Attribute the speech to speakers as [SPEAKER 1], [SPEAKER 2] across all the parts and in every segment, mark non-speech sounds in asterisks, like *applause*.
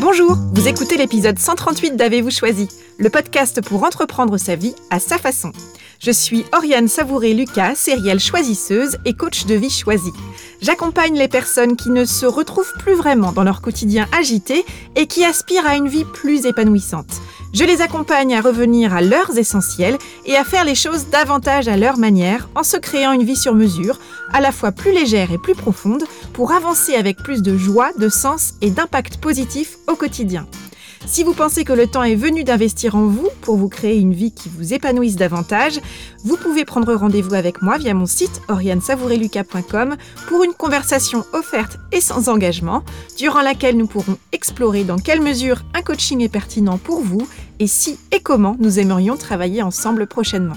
[SPEAKER 1] Bonjour, vous écoutez l'épisode 138 d'Avez-vous choisi, le podcast pour entreprendre sa vie à sa façon. Je suis Oriane Savouré-Lucas, sérielle choisisseuse et coach de vie choisie. J'accompagne les personnes qui ne se retrouvent plus vraiment dans leur quotidien agité et qui aspirent à une vie plus épanouissante. Je les accompagne à revenir à leurs essentiels et à faire les choses davantage à leur manière en se créant une vie sur mesure, à la fois plus légère et plus profonde, pour avancer avec plus de joie, de sens et d'impact positif au quotidien. Si vous pensez que le temps est venu d'investir en vous pour vous créer une vie qui vous épanouisse davantage, vous pouvez prendre rendez-vous avec moi via mon site oriansavoureluca.com pour une conversation offerte et sans engagement, durant laquelle nous pourrons explorer dans quelle mesure un coaching est pertinent pour vous et si et comment nous aimerions travailler ensemble prochainement.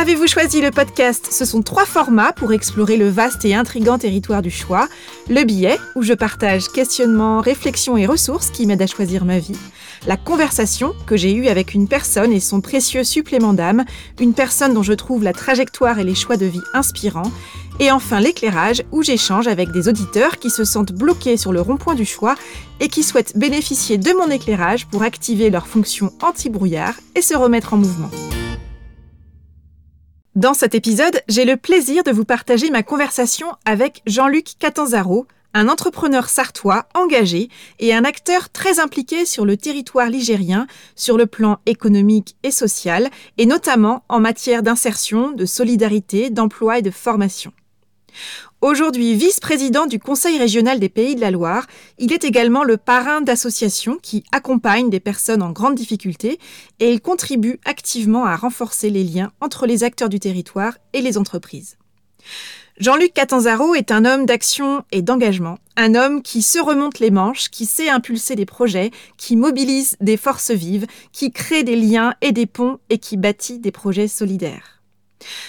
[SPEAKER 1] Avez-vous choisi le podcast Ce sont trois formats pour explorer le vaste et intrigant territoire du choix. Le billet, où je partage questionnements, réflexions et ressources qui m'aident à choisir ma vie. La conversation, que j'ai eue avec une personne et son précieux supplément d'âme, une personne dont je trouve la trajectoire et les choix de vie inspirants. Et enfin l'éclairage, où j'échange avec des auditeurs qui se sentent bloqués sur le rond-point du choix et qui souhaitent bénéficier de mon éclairage pour activer leur fonction anti-brouillard et se remettre en mouvement. Dans cet épisode, j'ai le plaisir de vous partager ma conversation avec Jean-Luc Catanzaro, un entrepreneur sartois engagé et un acteur très impliqué sur le territoire ligérien sur le plan économique et social, et notamment en matière d'insertion, de solidarité, d'emploi et de formation. Aujourd'hui vice-président du Conseil régional des Pays de la Loire, il est également le parrain d'associations qui accompagnent des personnes en grande difficulté et il contribue activement à renforcer les liens entre les acteurs du territoire et les entreprises. Jean-Luc Catanzaro est un homme d'action et d'engagement, un homme qui se remonte les manches, qui sait impulser des projets, qui mobilise des forces vives, qui crée des liens et des ponts et qui bâtit des projets solidaires.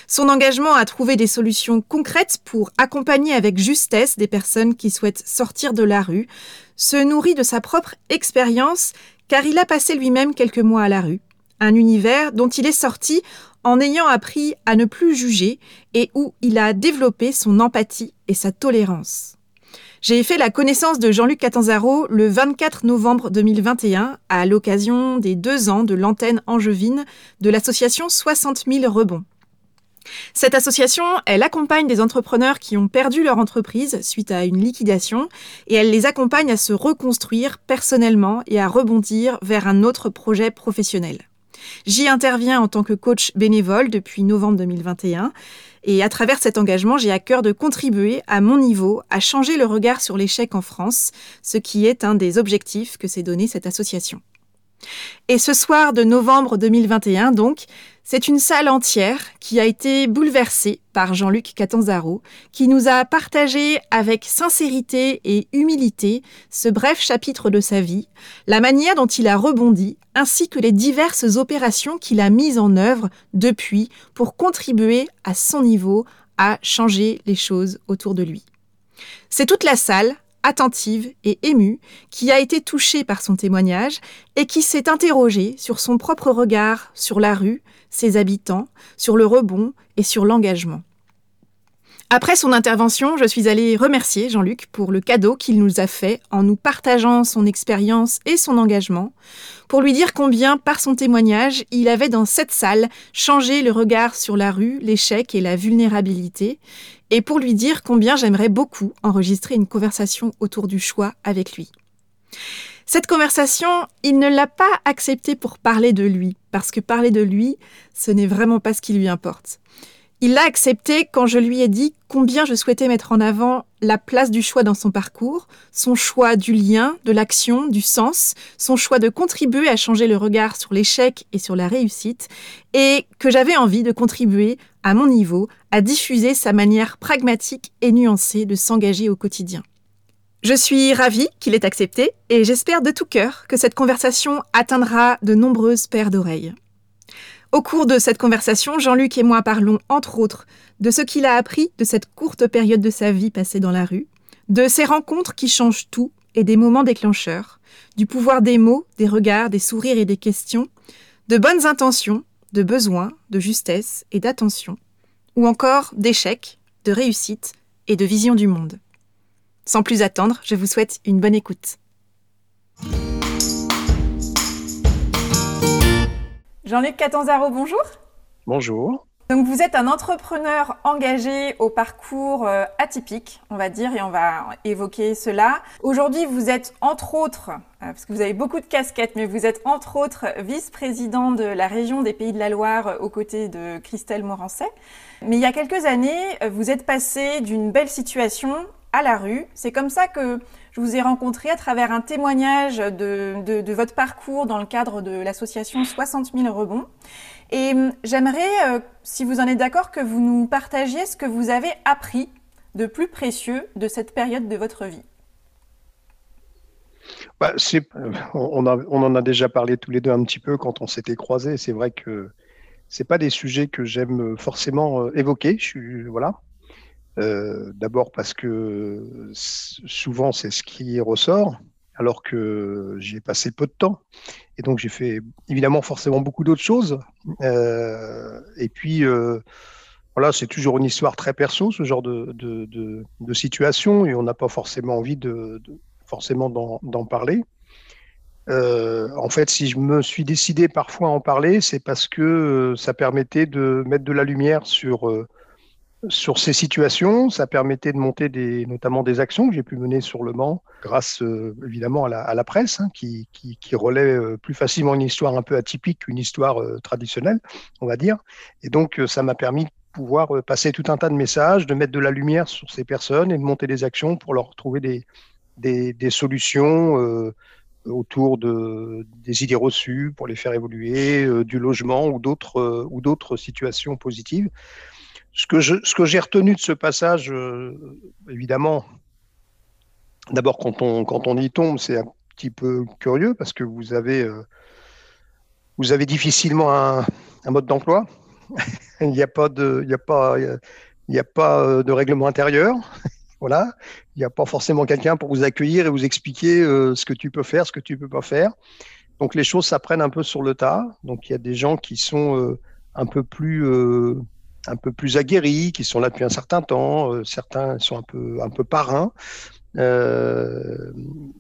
[SPEAKER 1] Son engagement à trouver des solutions concrètes pour accompagner avec justesse des personnes qui souhaitent sortir de la rue se nourrit de sa propre expérience car il a passé lui-même quelques mois à la rue, un univers dont il est sorti en ayant appris à ne plus juger et où il a développé son empathie et sa tolérance. J'ai fait la connaissance de Jean-Luc Catanzaro le 24 novembre 2021 à l'occasion des deux ans de l'antenne angevine de l'association 60 000 rebonds. Cette association, elle accompagne des entrepreneurs qui ont perdu leur entreprise suite à une liquidation et elle les accompagne à se reconstruire personnellement et à rebondir vers un autre projet professionnel. J'y interviens en tant que coach bénévole depuis novembre 2021 et à travers cet engagement, j'ai à cœur de contribuer à mon niveau à changer le regard sur l'échec en France, ce qui est un des objectifs que s'est donné cette association. Et ce soir de novembre 2021, donc, c'est une salle entière qui a été bouleversée par Jean-Luc Catanzaro, qui nous a partagé avec sincérité et humilité ce bref chapitre de sa vie, la manière dont il a rebondi, ainsi que les diverses opérations qu'il a mises en œuvre depuis pour contribuer à son niveau à changer les choses autour de lui. C'est toute la salle attentive et émue, qui a été touchée par son témoignage et qui s'est interrogée sur son propre regard sur la rue, ses habitants, sur le rebond et sur l'engagement. Après son intervention, je suis allée remercier Jean-Luc pour le cadeau qu'il nous a fait en nous partageant son expérience et son engagement, pour lui dire combien, par son témoignage, il avait dans cette salle changé le regard sur la rue, l'échec et la vulnérabilité, et pour lui dire combien j'aimerais beaucoup enregistrer une conversation autour du choix avec lui. Cette conversation, il ne l'a pas acceptée pour parler de lui, parce que parler de lui, ce n'est vraiment pas ce qui lui importe. Il l'a accepté quand je lui ai dit combien je souhaitais mettre en avant la place du choix dans son parcours, son choix du lien, de l'action, du sens, son choix de contribuer à changer le regard sur l'échec et sur la réussite, et que j'avais envie de contribuer, à mon niveau, à diffuser sa manière pragmatique et nuancée de s'engager au quotidien. Je suis ravie qu'il ait accepté et j'espère de tout cœur que cette conversation atteindra de nombreuses paires d'oreilles. Au cours de cette conversation, Jean-Luc et moi parlons, entre autres, de ce qu'il a appris de cette courte période de sa vie passée dans la rue, de ces rencontres qui changent tout et des moments déclencheurs, du pouvoir des mots, des regards, des sourires et des questions, de bonnes intentions, de besoins, de justesse et d'attention, ou encore d'échecs, de réussite et de vision du monde. Sans plus attendre, je vous souhaite une bonne écoute. Jean-Luc Catanzaro, bonjour.
[SPEAKER 2] Bonjour.
[SPEAKER 1] Donc vous êtes un entrepreneur engagé au parcours euh, atypique, on va dire, et on va évoquer cela. Aujourd'hui, vous êtes entre autres, euh, parce que vous avez beaucoup de casquettes, mais vous êtes entre autres vice-président de la région des Pays de la Loire euh, aux côtés de Christelle Morancet. Mais il y a quelques années, vous êtes passé d'une belle situation à la rue. C'est comme ça que je vous ai rencontré à travers un témoignage de, votre parcours dans le cadre de l'association 60 000 rebonds. Et hum, j'aimerais, euh, si vous en êtes d'accord, que vous nous partagiez ce que vous avez appris de plus précieux de cette période de votre vie.
[SPEAKER 2] Bah, euh, on, en a déjà parlé tous les deux un petit peu quand on s'était croisés. C'est vrai que ce pas des sujets que j'aime forcément euh, évoquer. Voilà. D'abord parce que souvent c'est ce qui ressort alors que j'y ai passé peu de temps. Et donc, j'ai fait évidemment forcément beaucoup d'autres choses. Euh, et puis, euh, voilà, c'est toujours une histoire très perso, ce genre de, situation, et on n'a pas forcément envie de, forcément d'en parler. Euh, en fait, si je me suis décidé parfois à en parler, c'est parce que ça permettait de mettre de la lumière sur sur ces situations. Ça permettait de monter des, notamment des actions que j'ai pu mener sur le Mans, grâce euh, évidemment à la, presse, hein, qui, relaie euh, plus facilement une histoire un peu atypique qu'une histoire euh, traditionnelle, on va dire. Et donc, ça m'a permis de pouvoir passer tout un tas de messages, de mettre de la lumière sur ces personnes et de monter des actions pour leur trouver des, solutions autour de, des idées reçues, pour les faire évoluer, du logement ou d'autres situations positives ce que j'ai retenu de ce passage, euh, évidemment, d'abord quand on, y tombe, c'est un petit peu curieux parce que vous avez, euh, difficilement un, mode d'emploi. *laughs* il n'y a pas de, euh, règlement intérieur. *laughs* voilà, il n'y a pas forcément quelqu'un pour vous accueillir et vous expliquer ce que tu peux faire, ce que tu peux pas faire. Donc les choses s'apprennent un peu sur le tas. Donc il y a des gens qui sont un peu plus un peu plus aguerris, qui sont là depuis un certain temps. Euh, certains sont un peu, un peu parrains. Euh,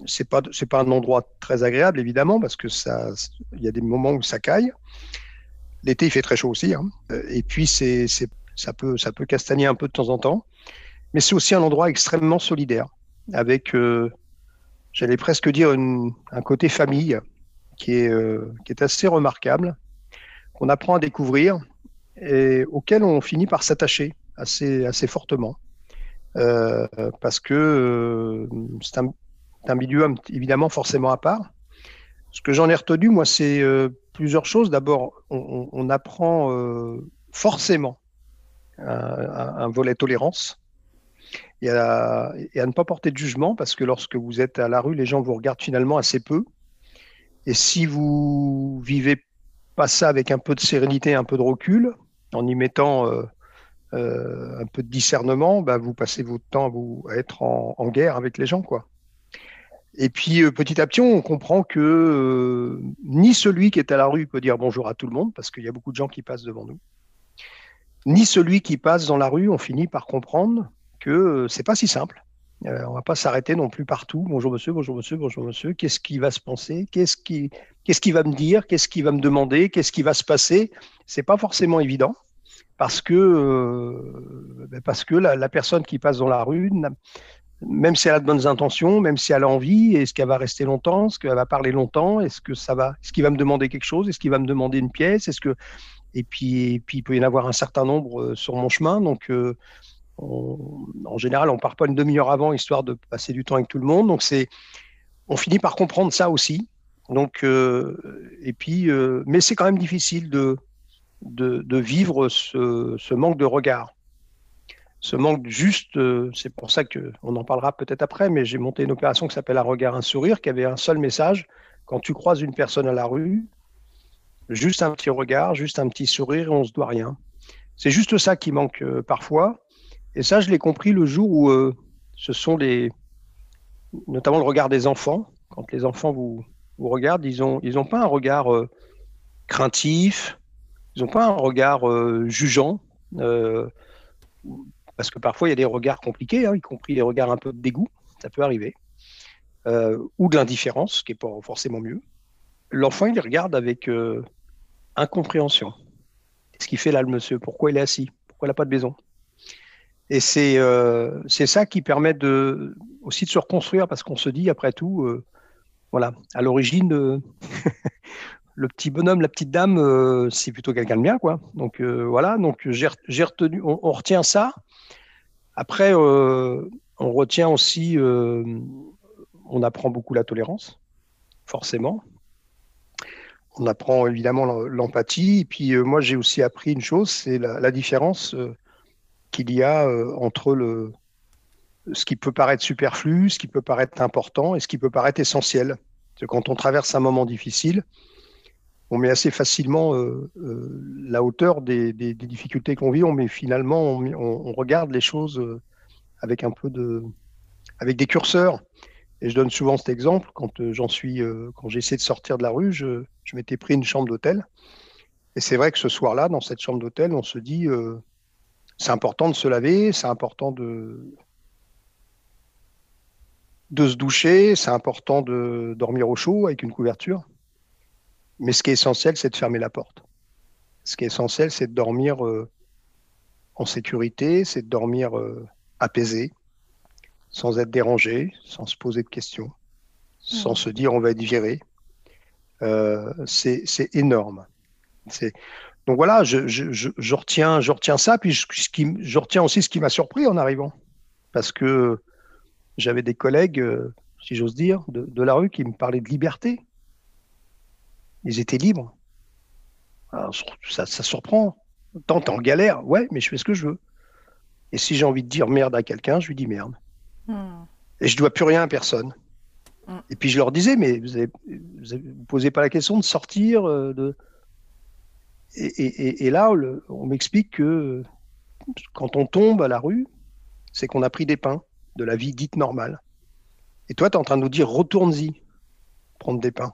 [SPEAKER 2] c'est pas pas un endroit très agréable évidemment parce que ça il y a des moments où ça caille. L'été il fait très chaud aussi hein. Euh, et puis c'est ça peut ça peut castagner un peu de temps en temps. Mais c'est aussi un endroit extrêmement solidaire avec euh, j'allais presque dire un côté famille qui est qui est assez remarquable qu'on apprend à découvrir et auquel on finit par s'attacher assez, assez fortement. Euh, parce que euh, c'est un, milieu évidemment forcément à part. Ce que j'en ai retenu, moi, c'est euh, plusieurs choses. D'abord, on, apprend forcément un, volet tolérance et à, et à, ne pas porter de jugement parce que lorsque vous êtes à la rue, les gens vous regardent finalement assez peu. Et si vous vivez pas ça avec un peu de sérénité, un peu de recul, en y mettant euh, euh, un peu de discernement, bah, vous passez votre temps à, être en, guerre avec les gens. Et puis euh, petit à petit, on comprend que ni celui qui est à la rue peut dire bonjour à tout le monde, parce qu'il y a beaucoup de gens qui passent devant nous, ni celui qui passe dans la rue, on finit par comprendre que c'est pas si simple. Euh, on va pas s'arrêter non plus partout. Bonjour monsieur, bonjour monsieur, bonjour monsieur. Qu'est-ce qui va se penser? Qu'est-ce qui, qu'est-ce qui va me dire? Qu'est-ce qui va me demander? Qu'est-ce qui va se passer? C'est pas forcément évident parce que euh, ben parce que la, personne qui passe dans la rue, même si elle a de bonnes intentions, même si elle a envie, est-ce qu'elle va rester longtemps? Est-ce qu'elle va parler longtemps? Est-ce que ça va Est-ce qu'il va me demander quelque chose? Est-ce qu'il va me demander une pièce? Est-ce que et puis, puis il peut y en avoir un certain nombre euh, sur mon chemin, donc en général, on part pas une demi-heure avant, histoire de passer du temps avec tout le monde. Donc, c'est, on finit par comprendre ça aussi. Donc, euh, et puis, euh, mais c'est quand même difficile de, de, vivre ce, manque de regard. Ce manque juste, euh, c'est pour ça que on en parlera peut-être après, mais j'ai monté une opération qui s'appelle Un regard, un sourire, qui avait un seul message. Quand tu croises une personne à la rue, juste un petit regard, juste un petit sourire et on se doit rien. C'est juste ça qui manque parfois. Et ça, je l'ai compris le jour où euh, ce sont les, notamment le regard des enfants. Quand les enfants vous, regardent, ils n'ont ils ont pas un regard euh, craintif, ils n'ont pas un regard euh, jugeant, parce que parfois il y a des regards compliqués, hein, y compris des regards un peu de dégoût, ça peut arriver, ou de l'indifférence, ce qui n'est pas forcément mieux. L'enfant, il regarde avec incompréhension. Ce qui fait là le monsieur? Pourquoi il est assis? Pourquoi il n'a pas de maison? Et c'est euh, ça qui permet de, aussi de se reconstruire parce qu'on se dit, après tout, euh, voilà, à l'origine, euh, *laughs* le petit bonhomme, la petite dame, c'est plutôt quelqu'un de bien, quoi. Donc voilà, donc j'ai retenu, on, retient ça. Après, on retient aussi, on apprend beaucoup la tolérance, forcément on apprend évidemment l'empathie. Et puis euh, moi, j'ai aussi appris une chose, c'est la, différence euh, qu'il y a euh, entre le, ce qui peut paraître superflu, ce qui peut paraître important et ce qui peut paraître essentiel. Quand on traverse un moment difficile, on met assez facilement la hauteur des, difficultés qu'on vit, on met finalement, on, regarde les choses avec un peu de, avec des curseurs. Et je donne souvent cet exemple quand euh, j'en suis, euh, quand j'essaie de sortir de la rue, je, m'étais pris une chambre d'hôtel. Et c'est vrai que ce soir-là, dans cette chambre d'hôtel, on se dit, euh, c'est important de se laver, c'est important de, de se doucher, c'est important de dormir au chaud avec une couverture. Mais ce qui est essentiel, c'est de fermer la porte. Ce qui est essentiel, c'est de dormir en sécurité, c'est de dormir apaisé sans être dérangé, sans se poser de questions, sans se dire on va être viré. Euh, c'est énorme. Donc voilà, je, je, retiens, je retiens ça, puis je, je retiens aussi ce qui m'a surpris en arrivant. Parce que j'avais des collègues, euh, si j'ose dire, de, la rue qui me parlaient de liberté. Ils étaient libres. ça, ça surprend. Tant en galère, ouais, mais je fais ce que je veux. Et si j'ai envie de dire merde à quelqu'un, je lui dis merde. Et je dois plus rien à personne. Hmm. Et puis je leur disais, mais vous ne posez pas la question de sortir. Euh, de... Et, là, on m'explique que quand on tombe à la rue, c'est qu'on a pris des pains de la vie dite normale. Et toi, tu es en train de nous dire, retourne-y, prendre des pains.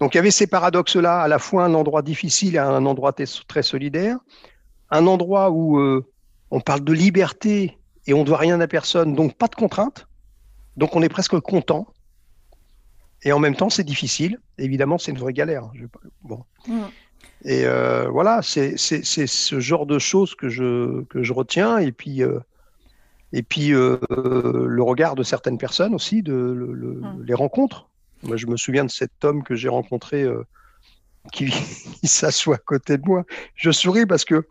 [SPEAKER 2] Donc il y avait ces paradoxes-là, à la fois un endroit difficile et un endroit très solidaire, un endroit où euh, on parle de liberté et on ne doit rien à personne, donc pas de contraintes. Donc on est presque content. Et en même temps, c'est difficile. Évidemment, c'est une vraie galère. Bon. Mm. Et euh, voilà, c'est ce genre de choses que je, que je retiens. Et puis, euh, et puis euh, le regard de certaines personnes aussi, de, mm. les rencontres. Moi, je me souviens de cet homme que j'ai rencontré qui, *laughs* qui s'assoit à côté de moi. Je souris parce que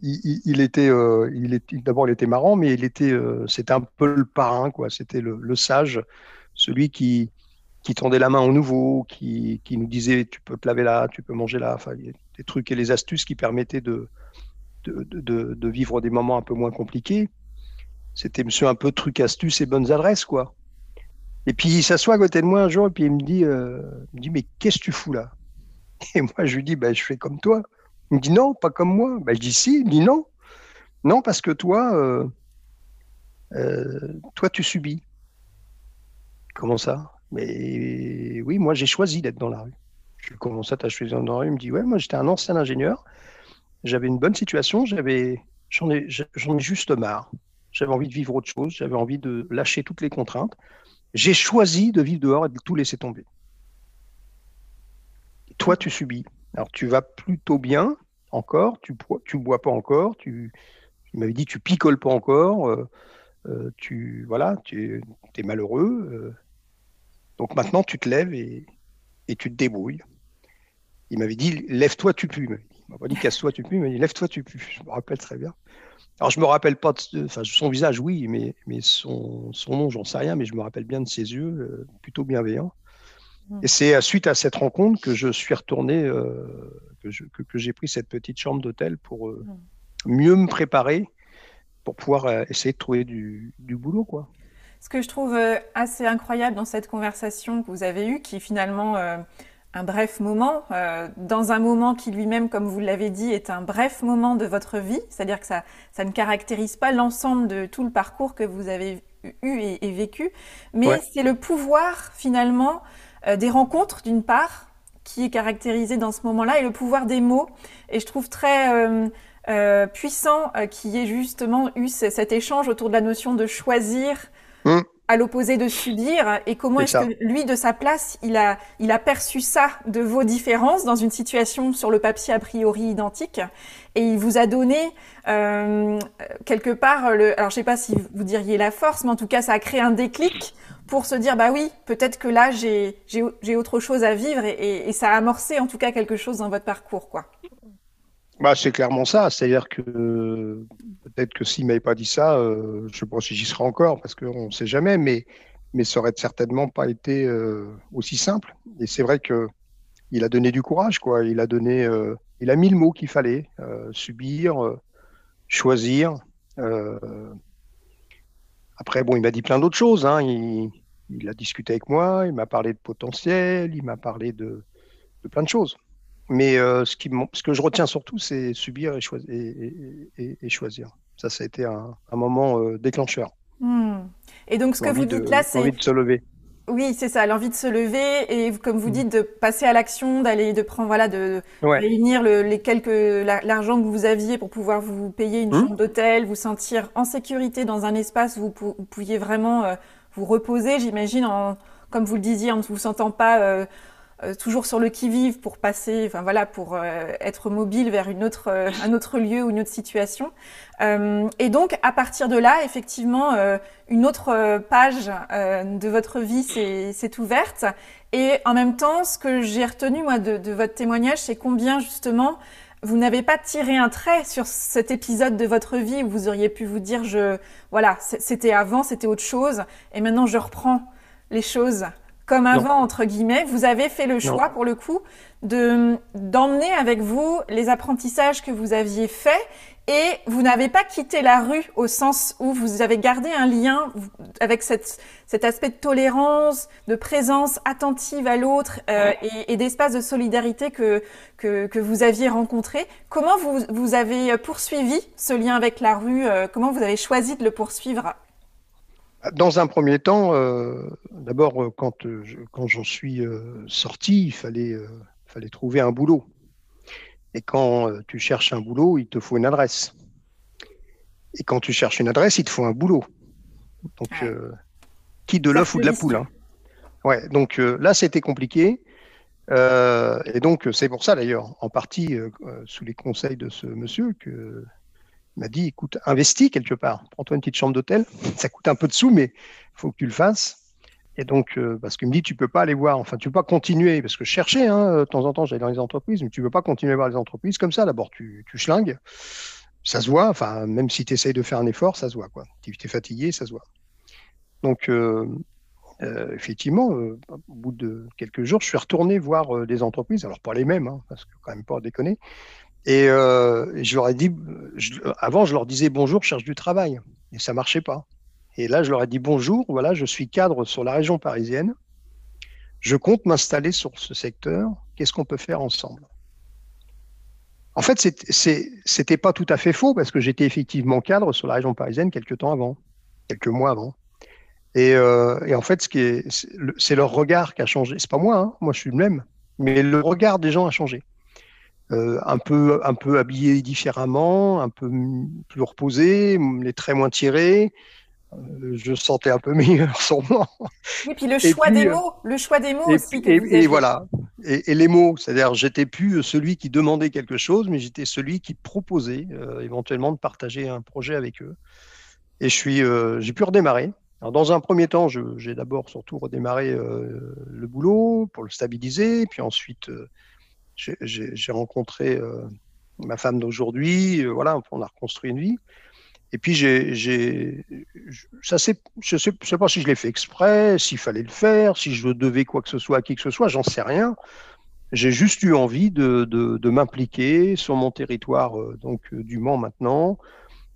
[SPEAKER 2] il, était, il était d'abord il était marrant, mais il était, c'était un peu le parrain, quoi. C'était le, sage, celui qui, qui tendait la main au nouveau, qui, qui, nous disait tu peux te laver là, tu peux manger là, enfin des trucs et les astuces qui permettaient de de, de, vivre des moments un peu moins compliqués. C'était monsieur un peu truc astuces et bonnes adresses, quoi. Et puis il s'assoit à côté de moi un jour et puis il me dit, euh, me dit mais qu'est-ce que tu fous là? Et moi je lui dis bah, je fais comme toi. Il me dit non, pas comme moi. Ben, je dis si. Il me dit non. Non, parce que toi, euh, euh, toi, tu subis. Comment ça? Mais oui, moi, j'ai choisi d'être dans la rue. Je as choisi d'être dans la rue Il me dit ouais, moi, j'étais un ancien ingénieur. J'avais une bonne situation. J'avais, j'en ai, ai juste marre. J'avais envie de vivre autre chose. J'avais envie de lâcher toutes les contraintes. J'ai choisi de vivre dehors et de tout laisser tomber. Toi, tu subis. Alors, tu vas plutôt bien encore, tu tu bois pas encore, tu, m'avais dit tu picoles pas encore, euh, euh, tu voilà, tu es malheureux. Euh. Donc maintenant, tu te lèves et, tu te débrouilles. Il m'avait dit lève-toi, tu pues. Il m'a pas dit casse-toi, tu pues, il lève-toi, tu pues. Je me rappelle très bien. Alors, je me rappelle pas de son visage, oui, mais, mais son, son nom, j'en sais rien, mais je me rappelle bien de ses yeux, plutôt bienveillants. Et c'est suite à cette rencontre que je suis retourné, euh, que, j'ai pris cette petite chambre d'hôtel pour euh, mieux me préparer pour pouvoir euh, essayer de trouver du, boulot. Quoi.
[SPEAKER 1] Ce que je trouve assez incroyable dans cette conversation que vous avez eue, qui est finalement un bref moment, dans un moment qui lui-même, comme vous l'avez dit, est un bref moment de votre vie, c'est-à-dire que ça, ça ne caractérise pas l'ensemble de tout le parcours que vous avez eu et, vécu, mais c'est le pouvoir finalement euh, des rencontres d'une part, qui est caractérisé dans ce moment-là, et le pouvoir des mots. Et je trouve très euh, euh, puissant qu'il y ait justement eu cet échange autour de la notion de choisir. Mmh. à l'opposé de subir et comment est-ce que lui, de sa place, il a, il a perçu ça de vos différences dans une situation sur le papier a priori identique et il vous a donné euh, quelque part, le, alors je sais pas si vous diriez la force, mais en tout cas ça a créé un déclic pour se dire bah oui, peut-être que là j'ai, j'ai, autre chose à vivre et, et, ça a amorcé en tout cas quelque chose dans votre parcours quoi.
[SPEAKER 2] Bah, c'est clairement ça. C'est-à-dire que peut-être que s'il m'avait pas dit ça, euh, je ne pas si j'y serais encore, parce qu'on ne sait jamais, mais, mais ça aurait certainement pas été euh, aussi simple. Et c'est vrai que il a donné du courage, quoi. Il a donné, euh, il a mis le mot qu'il fallait subir, choisir. Après, bon, il m'a dit plein d'autres choses. Hein. Il, il, a discuté avec moi, il m'a parlé de potentiel, il m'a parlé de, de plein de choses. Mais euh, ce, qui, ce que je retiens surtout, c'est subir et, choisir, et, choisir. Ça, ça a été un, moment euh, déclencheur.
[SPEAKER 1] Hmm. Et donc, ce que vous dites là, c'est.
[SPEAKER 2] L'envie de se lever.
[SPEAKER 1] Oui, c'est ça, l'envie de se lever et, comme vous hmm. dites, de passer à l'action, d'aller, de prendre, voilà, de, réunir les quelques, l'argent que vous aviez pour pouvoir vous payer une hmm. chambre d'hôtel, vous sentir en sécurité dans un espace où vous, pouviez vraiment euh, vous reposer, j'imagine, comme vous le disiez, en ne vous sentant pas euh, toujours sur le qui-vive pour passer, enfin voilà, pour euh, être mobile vers une autre, euh, un autre lieu ou une autre situation. et donc, à partir de là, effectivement, une autre page de votre vie s'est ouverte. Et en même temps, ce que j'ai retenu moi de, de votre témoignage, c'est combien justement vous n'avez pas tiré un trait sur cet épisode de votre vie où vous auriez pu vous dire, je, voilà, c'était avant, c'était autre chose, et maintenant je reprends les choses comme avant, entre guillemets, vous avez fait le choix, pour le coup, de d'emmener avec vous les apprentissages que vous aviez faits et vous n'avez pas quitté la rue au sens où vous avez gardé un lien avec cette, cet aspect de tolérance, de présence attentive à l'autre euh, et, et d'espace de solidarité que, que, que, vous aviez rencontré. Comment vous, vous avez poursuivi ce lien avec la rue euh, Comment vous avez choisi de le poursuivre?
[SPEAKER 2] Dans un premier temps, euh, d'abord, euh, quand, euh, quand j'en suis sorti, il fallait, fallait trouver un boulot. Et quand tu cherches un boulot, il te faut une adresse. Et quand tu cherches une adresse, il te faut un boulot. Donc, qui de l'œuf ou de la poule hein. Ouais, donc là, c'était compliqué. et donc, c'est pour ça, d'ailleurs, en partie, sous les conseils de ce monsieur, que m'a dit écoute, investis quelque part, prends-toi une petite chambre d'hôtel, ça coûte un peu de sous, mais il faut que tu le fasses. Et donc, euh, parce qu'il me dit, tu peux pas aller voir, enfin, tu peux pas continuer, parce que je cherchais, hein, de temps en temps, j'allais dans les entreprises, mais tu peux pas continuer à voir les entreprises comme ça. D'abord, tu, tu schlingues, ça se voit, enfin, même si tu essayes de faire un effort, ça se voit, quoi. Tu es fatigué, ça se voit. Donc, euh, euh, effectivement, au bout de quelques jours, je suis retourné voir des entreprises, alors pas les mêmes, hein, parce que quand même pas déconner, euh, et je leur ai dit, avant, je leur disais bonjour, je cherche du travail. Et ça marchait pas. Et là, je leur ai dit bonjour, voilà, je suis cadre sur la région parisienne. Je compte m'installer sur ce secteur. Qu'est-ce qu'on peut faire ensemble? En fait, c'était pas tout à fait faux parce que j'étais effectivement cadre sur la région parisienne quelques temps avant, quelques mois avant. Et, euh, et en fait, c'est leur regard qui a changé. C'est pas moi, hein. moi je suis le même, mais le regard des gens a changé. Euh, un, peu, un peu habillé différemment, un peu plus reposé, les traits moins tirés. Euh, je sentais un peu *laughs* meilleur sur moi.
[SPEAKER 1] Oui, puis le choix des euh, mots, le choix des mots
[SPEAKER 2] et,
[SPEAKER 1] aussi.
[SPEAKER 2] et, voilà, et, les mots, c'est-à-dire j'étais plus celui qui demandait quelque chose, mais j'étais celui qui proposait éventuellement de partager un projet avec eux. Et je suis, j'ai pu redémarrer. Alors, dans un premier temps, j'ai d'abord surtout redémarré le boulot pour le stabiliser, puis ensuite j'ai rencontré euh, ma femme d'aujourd'hui, euh, voilà, on a reconstruit une vie. Et puis, j'ai, ça je ne sais, pas si je l'ai fait exprès, s'il fallait le faire, si je devais quoi que ce soit à qui que ce soit, j'en sais rien. J'ai juste eu envie de, de, m'impliquer sur mon territoire, euh, donc du Mans maintenant.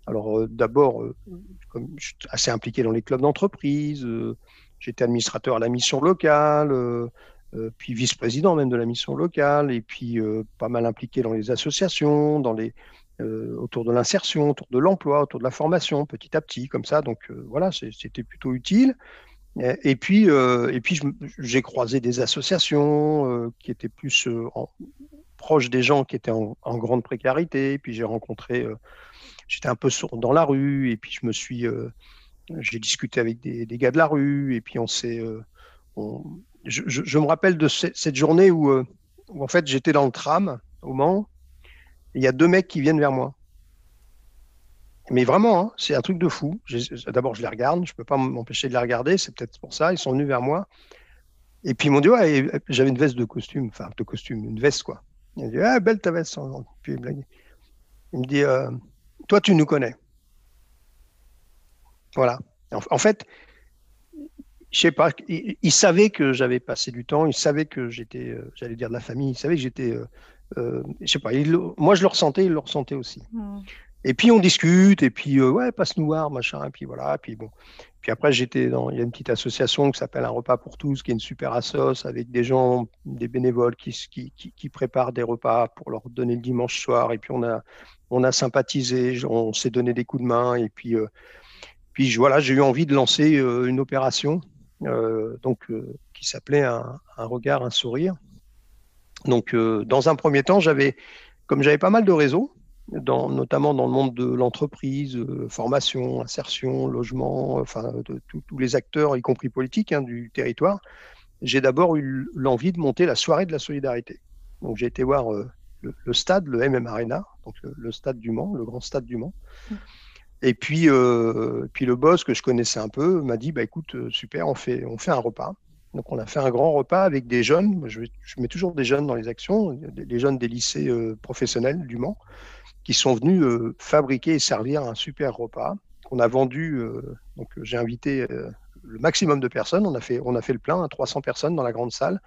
[SPEAKER 2] Alors, d'abord, je suis assez impliqué dans les clubs d'entreprise, j'étais administrateur à la mission locale, puis vice-président même de la mission locale, et puis euh, pas mal impliqué dans les associations, dans les, euh, autour de l'insertion, autour de l'emploi, autour de la formation, petit à petit, comme ça. Donc voilà, c'était plutôt utile. Et, puis, et puis j'ai croisé des associations qui étaient plus proches des gens qui étaient en, grande précarité. Et puis j'ai rencontré, j'étais un peu dans la rue, et puis je me suis j'ai discuté avec des, gars de la rue, et puis on s'est. Je, me rappelle de cette journée où, où en fait j'étais dans le tram au Mans, il y a deux mecs qui viennent vers moi. Mais vraiment, hein, c'est un truc de fou. D'abord, je les regarde, je ne peux pas m'empêcher de les regarder, c'est peut-être pour ça, ils sont venus vers moi. Et puis ils m'ont dit, ouais, j'avais une veste de costume, enfin de costume, une veste quoi. Il m'a dit, belle ta veste. Puis il me dit, euh, toi, tu nous connais. Voilà. En, fait, je sais pas, il, savait que j'avais passé du temps, il savait que j'étais, euh, j'allais dire de la famille, il savait que j'étais, euh, euh je sais pas, moi je le ressentais, il le ressentait aussi. Mmh. Et puis on discute, et puis euh, ouais, passe noir, machin, et puis voilà, et puis bon. Puis après, j'étais dans, il y a une petite association qui s'appelle Un repas pour tous, qui est une super assoce avec des gens, des bénévoles qui, qui, qui, préparent des repas pour leur donner le dimanche soir. Et puis on a, on a sympathisé, on s'est donné des coups de main, et puis, euh, puis voilà, j'ai eu envie de lancer une opération, donc qui s'appelait un, regard, un sourire. Donc dans un premier temps, j'avais, comme j'avais pas mal de réseaux notamment dans le monde de l'entreprise, euh, formation, insertion, logement, enfin de, tous les acteurs, y compris politiques, hein, du territoire, j'ai d'abord eu l'envie de monter la soirée de la solidarité. Donc j'ai été voir euh, le, stade, le MM Arena, donc le, stade du Mans, le grand stade du Mans. Et puis, euh, puis le boss que je connaissais un peu m'a dit bah écoute super, on fait on fait un repas. Donc on a fait un grand repas avec des jeunes. Je, mets toujours des jeunes dans les actions, des jeunes des lycées professionnels du Mans qui sont venus euh, fabriquer et servir un super repas qu'on a vendu. Euh, donc j'ai invité euh, le maximum de personnes. On a fait, on a fait le plein, à 300 personnes dans la grande salle.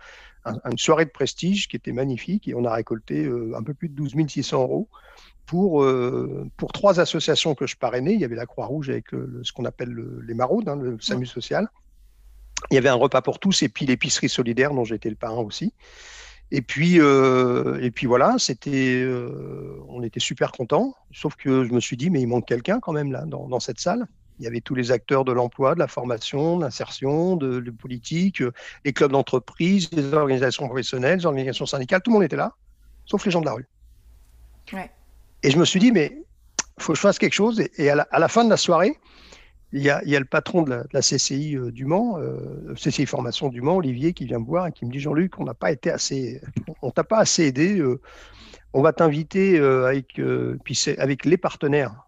[SPEAKER 2] une soirée de prestige qui était magnifique et on a récolté un peu plus de 12 600 euros pour, pour trois associations que je parrainais. Il y avait la Croix-Rouge avec ce qu'on appelle les maraudes, hein, le SAMU social. Il y avait un repas pour tous et puis l'épicerie solidaire dont j'étais le parrain aussi. Et puis, euh, et puis voilà, c'était, euh, on était super contents. Sauf que je me suis dit, mais il manque quelqu'un quand même là, dans, cette salle. Il y avait tous les acteurs de l'emploi, de la formation, de l'insertion, de, de, politique, euh, les clubs d'entreprise, les organisations professionnelles, les organisations syndicales, tout le monde était là, sauf les gens de la rue. Et je me suis dit, mais il faut que je fasse quelque chose. Et, à, la, fin de la soirée, il y, a, le patron de la, CCI euh, du Mans, euh, CCI Formation du Mans, Olivier, qui vient me voir et qui me dit Jean-Luc, on n'a pas été assez, on t'a pas assez aidé. Euh, on va t'inviter avec, avec les partenaires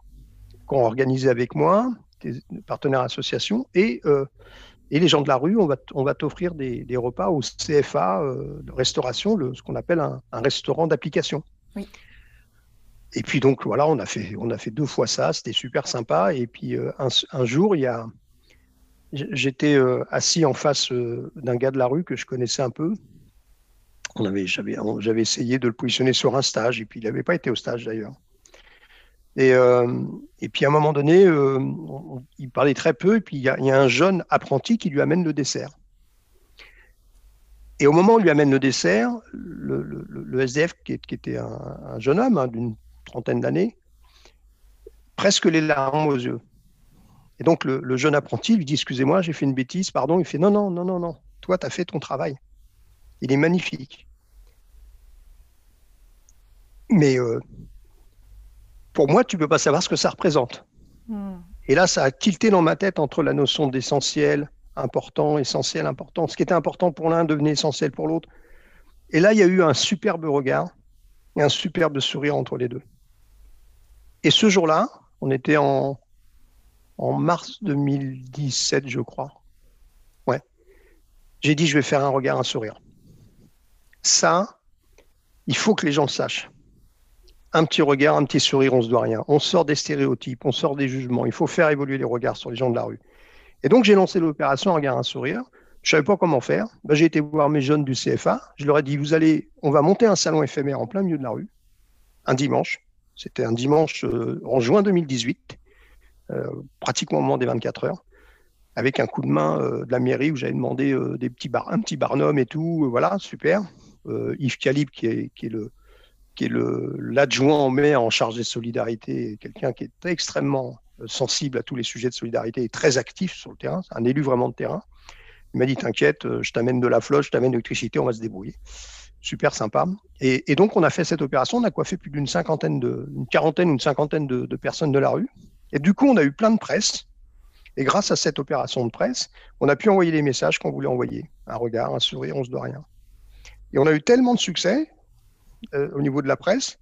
[SPEAKER 2] qu'on a organisés avec moi, des partenaires associations, et, et les gens de la rue, on va, on va t'offrir des, repas au CFA de restauration, ce qu'on appelle un, un restaurant d'application. Oui. Et puis donc voilà, on a fait, on a fait deux fois ça, c'était super sympa. Et puis euh, un, jour, il y a, j'étais euh, assis en face euh, d'un gars de la rue que je connaissais un peu. On avait, j'avais, j'avais essayé de le positionner sur un stage, et puis il n'avait pas été au stage d'ailleurs. Et, et puis à un moment donné, il parlait très peu, et puis il y, a, un jeune apprenti qui lui amène le dessert. Et au moment où il lui amène le dessert, le, SDF, qui, était un, jeune homme hein, d'une trentaine d'années, presque les larmes aux yeux. Et donc le, jeune apprenti lui dit Excusez-moi, j'ai fait une bêtise, pardon. Il fait Non, non, non, non, non, toi, tu as fait ton travail. Il est magnifique. Mais euh, pour moi, tu ne peux pas savoir ce que ça représente. Hmm. Et là, ça a tilté dans ma tête entre la notion d'essentiel, important, essentiel, important. Ce qui était important pour l'un devenait essentiel pour l'autre. Et là, il y a eu un superbe regard et un superbe sourire entre les deux. Et ce jour-là, on était en, mars 2017, je crois. Ouais. J'ai dit, je vais faire un regard, un sourire. Ça, il faut que les gens le sachent. Un petit regard, un petit sourire, on se doit rien. On sort des stéréotypes, on sort des jugements. Il faut faire évoluer les regards sur les gens de la rue. Et donc, j'ai lancé l'opération Regard, un sourire. Je savais pas comment faire. Ben, j'ai été voir mes jeunes du CFA. Je leur ai dit, vous allez, on va monter un salon éphémère en plein milieu de la rue, un dimanche. C'était un dimanche euh, en juin 2018, euh, pratiquement au moment des 24 heures, avec un coup de main euh, de la mairie où j'avais demandé un petit barnum et tout. voilà, super. Yves Calib, qui est, le qui l'adjoint en maire en charge des solidarités, quelqu'un qui est extrêmement sensible à tous les sujets de solidarité et très actif sur le terrain, un élu vraiment de terrain. Il m'a dit T'inquiète, je t'amène de la flotte, je t'amène de l'électricité, on va se débrouiller super sympa. Et, donc, on a fait cette opération. On a coiffé plus d'une cinquantaine une quarantaine une cinquantaine de, personnes de la rue. Et du coup, on a eu plein de presse. Et grâce à cette opération de presse, on a pu envoyer les messages qu'on voulait envoyer. Un regard, un sourire, on se doit rien. Et on a eu tellement de succès euh, au niveau de la presse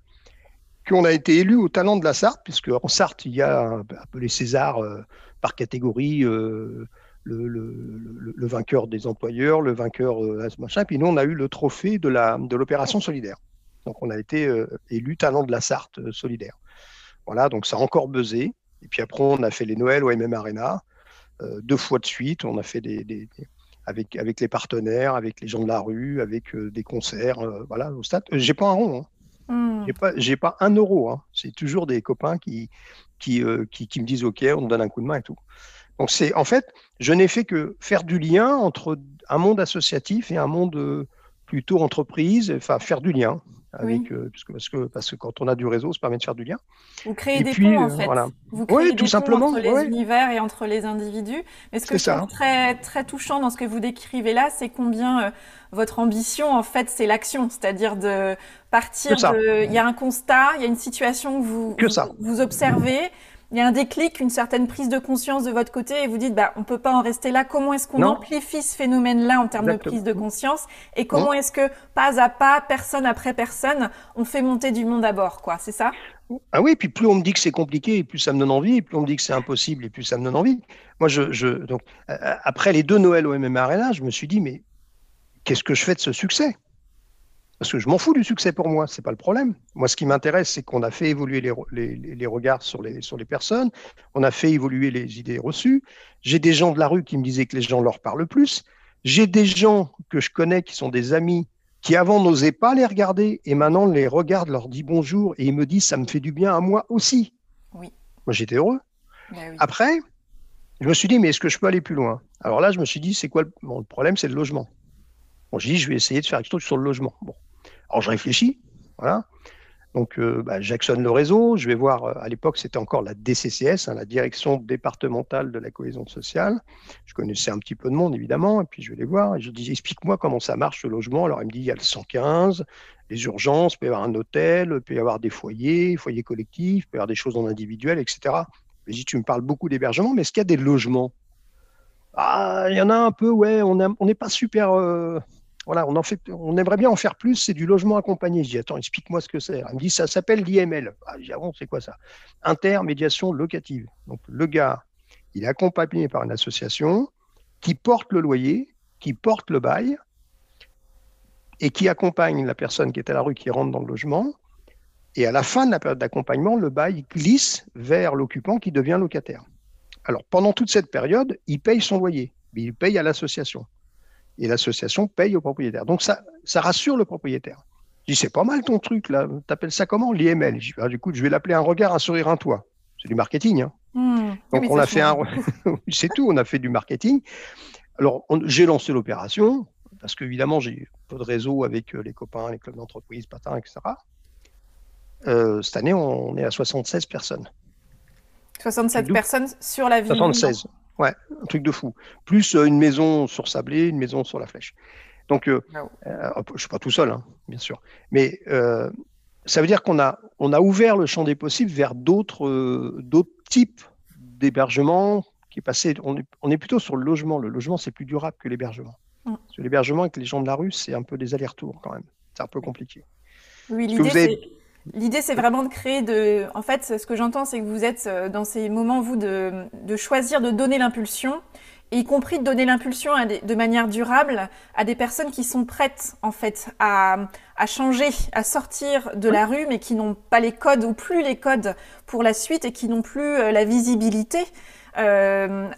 [SPEAKER 2] qu'on a été élu au talent de la Sarthe, puisque en Sarthe, il y a un, peu les Césars euh, par catégorie, euh, le, vainqueur des employeurs, le vainqueur machin, puis nous, on a eu le trophée de l'opération de solidaire. Donc, on a été élu talent de la Sarthe solidaire. Voilà, donc ça a encore buzzé. Et puis après, on a fait les Noëls au MM Arena, deux fois de suite. On a fait des, avec, avec les partenaires, avec les gens de la rue, avec des concerts, voilà, au stade. J'ai pas un rond. Hein. Hmm. J'ai pas, j'ai pas un euro. Hein. C'est toujours des copains qui qui, euh, qui, qui, me disent OK, on me donne un coup de main et tout. Donc c'est en fait, je n'ai fait que faire du lien entre un monde associatif et un monde euh, plutôt entreprise, enfin faire du lien avec euh, parce, que, parce, que, quand on a du réseau, ça permet de faire du lien.
[SPEAKER 1] Vous créez des ponts en fait. Vous créez oui, des tout ponts simplement, entre les univers et entre les individus. Mais ce que je trouve très très touchant dans ce que vous décrivez là, c'est combien votre ambition en fait c'est l'action, c'est-à-dire de partir de. Il y a un constat, il y a une situation que vous vous observez il y a un déclic, une certaine prise de conscience de votre côté et vous dites, bah, on peut pas en rester là. Comment est-ce qu'on amplifie ce phénomène-là en termes de prise de conscience et comment est-ce que pas à pas, personne après personne, on fait monter du monde à bord, quoi. C'est ça?
[SPEAKER 2] Ah oui, puis plus on me dit que c'est compliqué, plus ça me donne envie, et plus on me dit que c'est impossible, et plus ça me donne envie. Moi, je, je donc, après les deux Noël au MMA Arena, je me suis dit, mais qu'est-ce que je fais de ce succès? Parce que je m'en fous du succès pour moi, c'est pas le problème. Moi, ce qui m'intéresse, c'est qu'on a fait évoluer les, les, regards sur les, sur les personnes, on a fait évoluer les idées reçues. J'ai des gens de la rue qui me disaient que les gens leur parlent plus. J'ai des gens que je connais qui sont des amis qui avant n'osaient pas les regarder et maintenant les regardent, leur dit bonjour et ils me disent ça me fait du bien à moi aussi. Oui. Moi, j'étais heureux. Ben Après, je me suis dit, mais est-ce que je peux aller plus loin? Alors là, je me suis dit, c'est quoi le, le problème C'est le logement. Bon, j'ai dit, je vais essayer de faire quelque chose sur le logement. Bon. Alors je réfléchis, voilà. Donc euh, bah, j'actionne le réseau, je vais voir, euh, à l'époque c'était encore la DCCS, hein, la Direction départementale de la cohésion sociale. Je connaissais un petit peu de monde évidemment, et puis je vais les voir, et je dis explique-moi comment ça marche ce logement. Alors il me dit il y a le 115, les urgences, il peut y avoir un hôtel, il peut y avoir des foyers, foyers collectifs, il peut y avoir des choses en individuel, etc. Je dis tu me parles beaucoup d'hébergement, mais est-ce qu'il y a des logements? Ah, il y en a un peu, ouais, on n'est pas super... Euh, voilà, on, aimerait bien en faire plus, c'est du logement accompagné. Je dis, attends, explique-moi ce que c'est. Elle me dit, ça s'appelle l'IML. Ah, je dis, ah bon, c'est quoi ça? Intermédiation locative. Donc, le gars, il est accompagné par une association qui porte le loyer, qui porte le bail et qui accompagne la personne qui est à la rue, qui rentre dans le logement. Et à la fin de la période d'accompagnement, le bail glisse vers l'occupant qui devient locataire. Alors, pendant toute cette période, il paye son loyer, mais il paye à l'association et l'association paye au propriétaire. Donc ça, ça rassure le propriétaire. Je dis, c'est pas mal ton truc là, t'appelles ça comment L'IML. Je dis, ah, du coup, je vais l'appeler un regard, un sourire, un toit. C'est du marketing. Hein. Hmm. Donc on a fait un, *laughs* c'est tout, on a fait du marketing. Alors j'ai lancé l'opération parce qu'évidemment j'ai peu de réseau avec euh, les copains, les clubs d'entreprise, patins, etc. Euh, cette année, on est à 76 personnes.
[SPEAKER 1] 67 personnes sur la ville
[SPEAKER 2] 76. Ouais, un truc de fou. Plus euh, une maison sur Sablé, une maison sur la Flèche. Donc, euh, ah euh, je ne suis pas tout seul, hein, bien sûr. Mais ça veut dire qu'on a, on a ouvert le champ des possibles vers d'autres d'autres types d'hébergement qui est passé. On est, on est, plutôt sur le logement. Le logement, c'est plus durable que l'hébergement. Mm. L'hébergement avec les gens de la rue, c'est un peu des allers-retours quand même. C'est un peu compliqué.
[SPEAKER 1] Oui, l'idée, c'est L'idée, c'est vraiment de créer de. En fait, ce que j'entends, c'est que vous êtes euh, dans ces moments, vous, de, de choisir de donner l'impulsion, y compris de donner l'impulsion de manière durable à des personnes qui sont prêtes, en fait, à, à changer, à sortir de la rue, mais qui n'ont pas les codes ou plus les codes pour la suite et qui n'ont plus euh, la visibilité. Euh,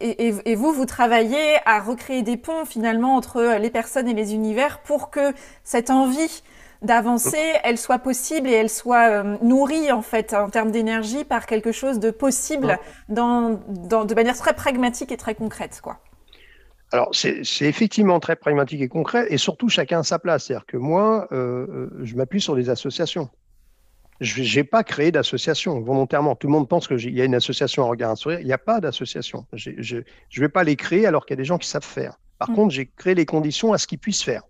[SPEAKER 1] et, vous, vous travaillez à recréer des ponts finalement entre les personnes et les univers pour que cette envie d'avancer, elle soit possible et elle soit euh, nourrie en fait en termes d'énergie par quelque chose de possible dans, dans, de manière très pragmatique et très concrète, quoi.
[SPEAKER 2] Alors, c'est effectivement très pragmatique et concret, et surtout chacun à sa place. C'est-à-dire que moi, euh, euh, je m'appuie sur des associations. Je n'ai pas créé d'association volontairement. Tout le monde pense qu'il y a une association à regard un sourire. Il n'y a pas d'association. Je ne vais pas les créer alors qu'il y a des gens qui savent faire. Par mmh. contre, j'ai créé les conditions à ce qu'ils puissent faire.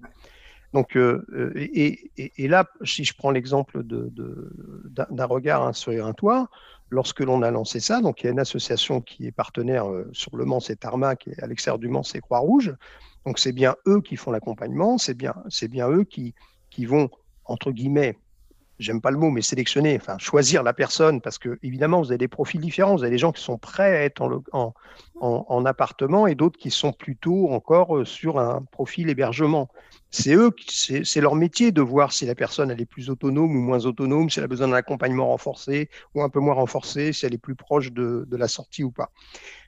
[SPEAKER 2] Donc, et, là, si je prends l'exemple d'un de, regard sur un toit, lorsque l'on a lancé ça, donc il y a une association qui est partenaire sur le Mans, c'est Tarmac, et à l'extérieur du Mans, c'est Croix-Rouge. Donc c'est bien eux qui font l'accompagnement, c'est bien, c'est bien eux qui, qui vont, entre guillemets, j'aime pas le mot, mais sélectionner, enfin choisir la personne, parce que évidemment, vous avez des profils différents. Vous avez des gens qui sont prêts à être en, en, en, appartement et d'autres qui sont plutôt encore euh, sur un profil hébergement. C'est eux, c'est leur métier de voir si la personne elle est plus autonome ou moins autonome, si elle a besoin d'un accompagnement renforcé ou un peu moins renforcé, si elle est plus proche de, la sortie ou pas.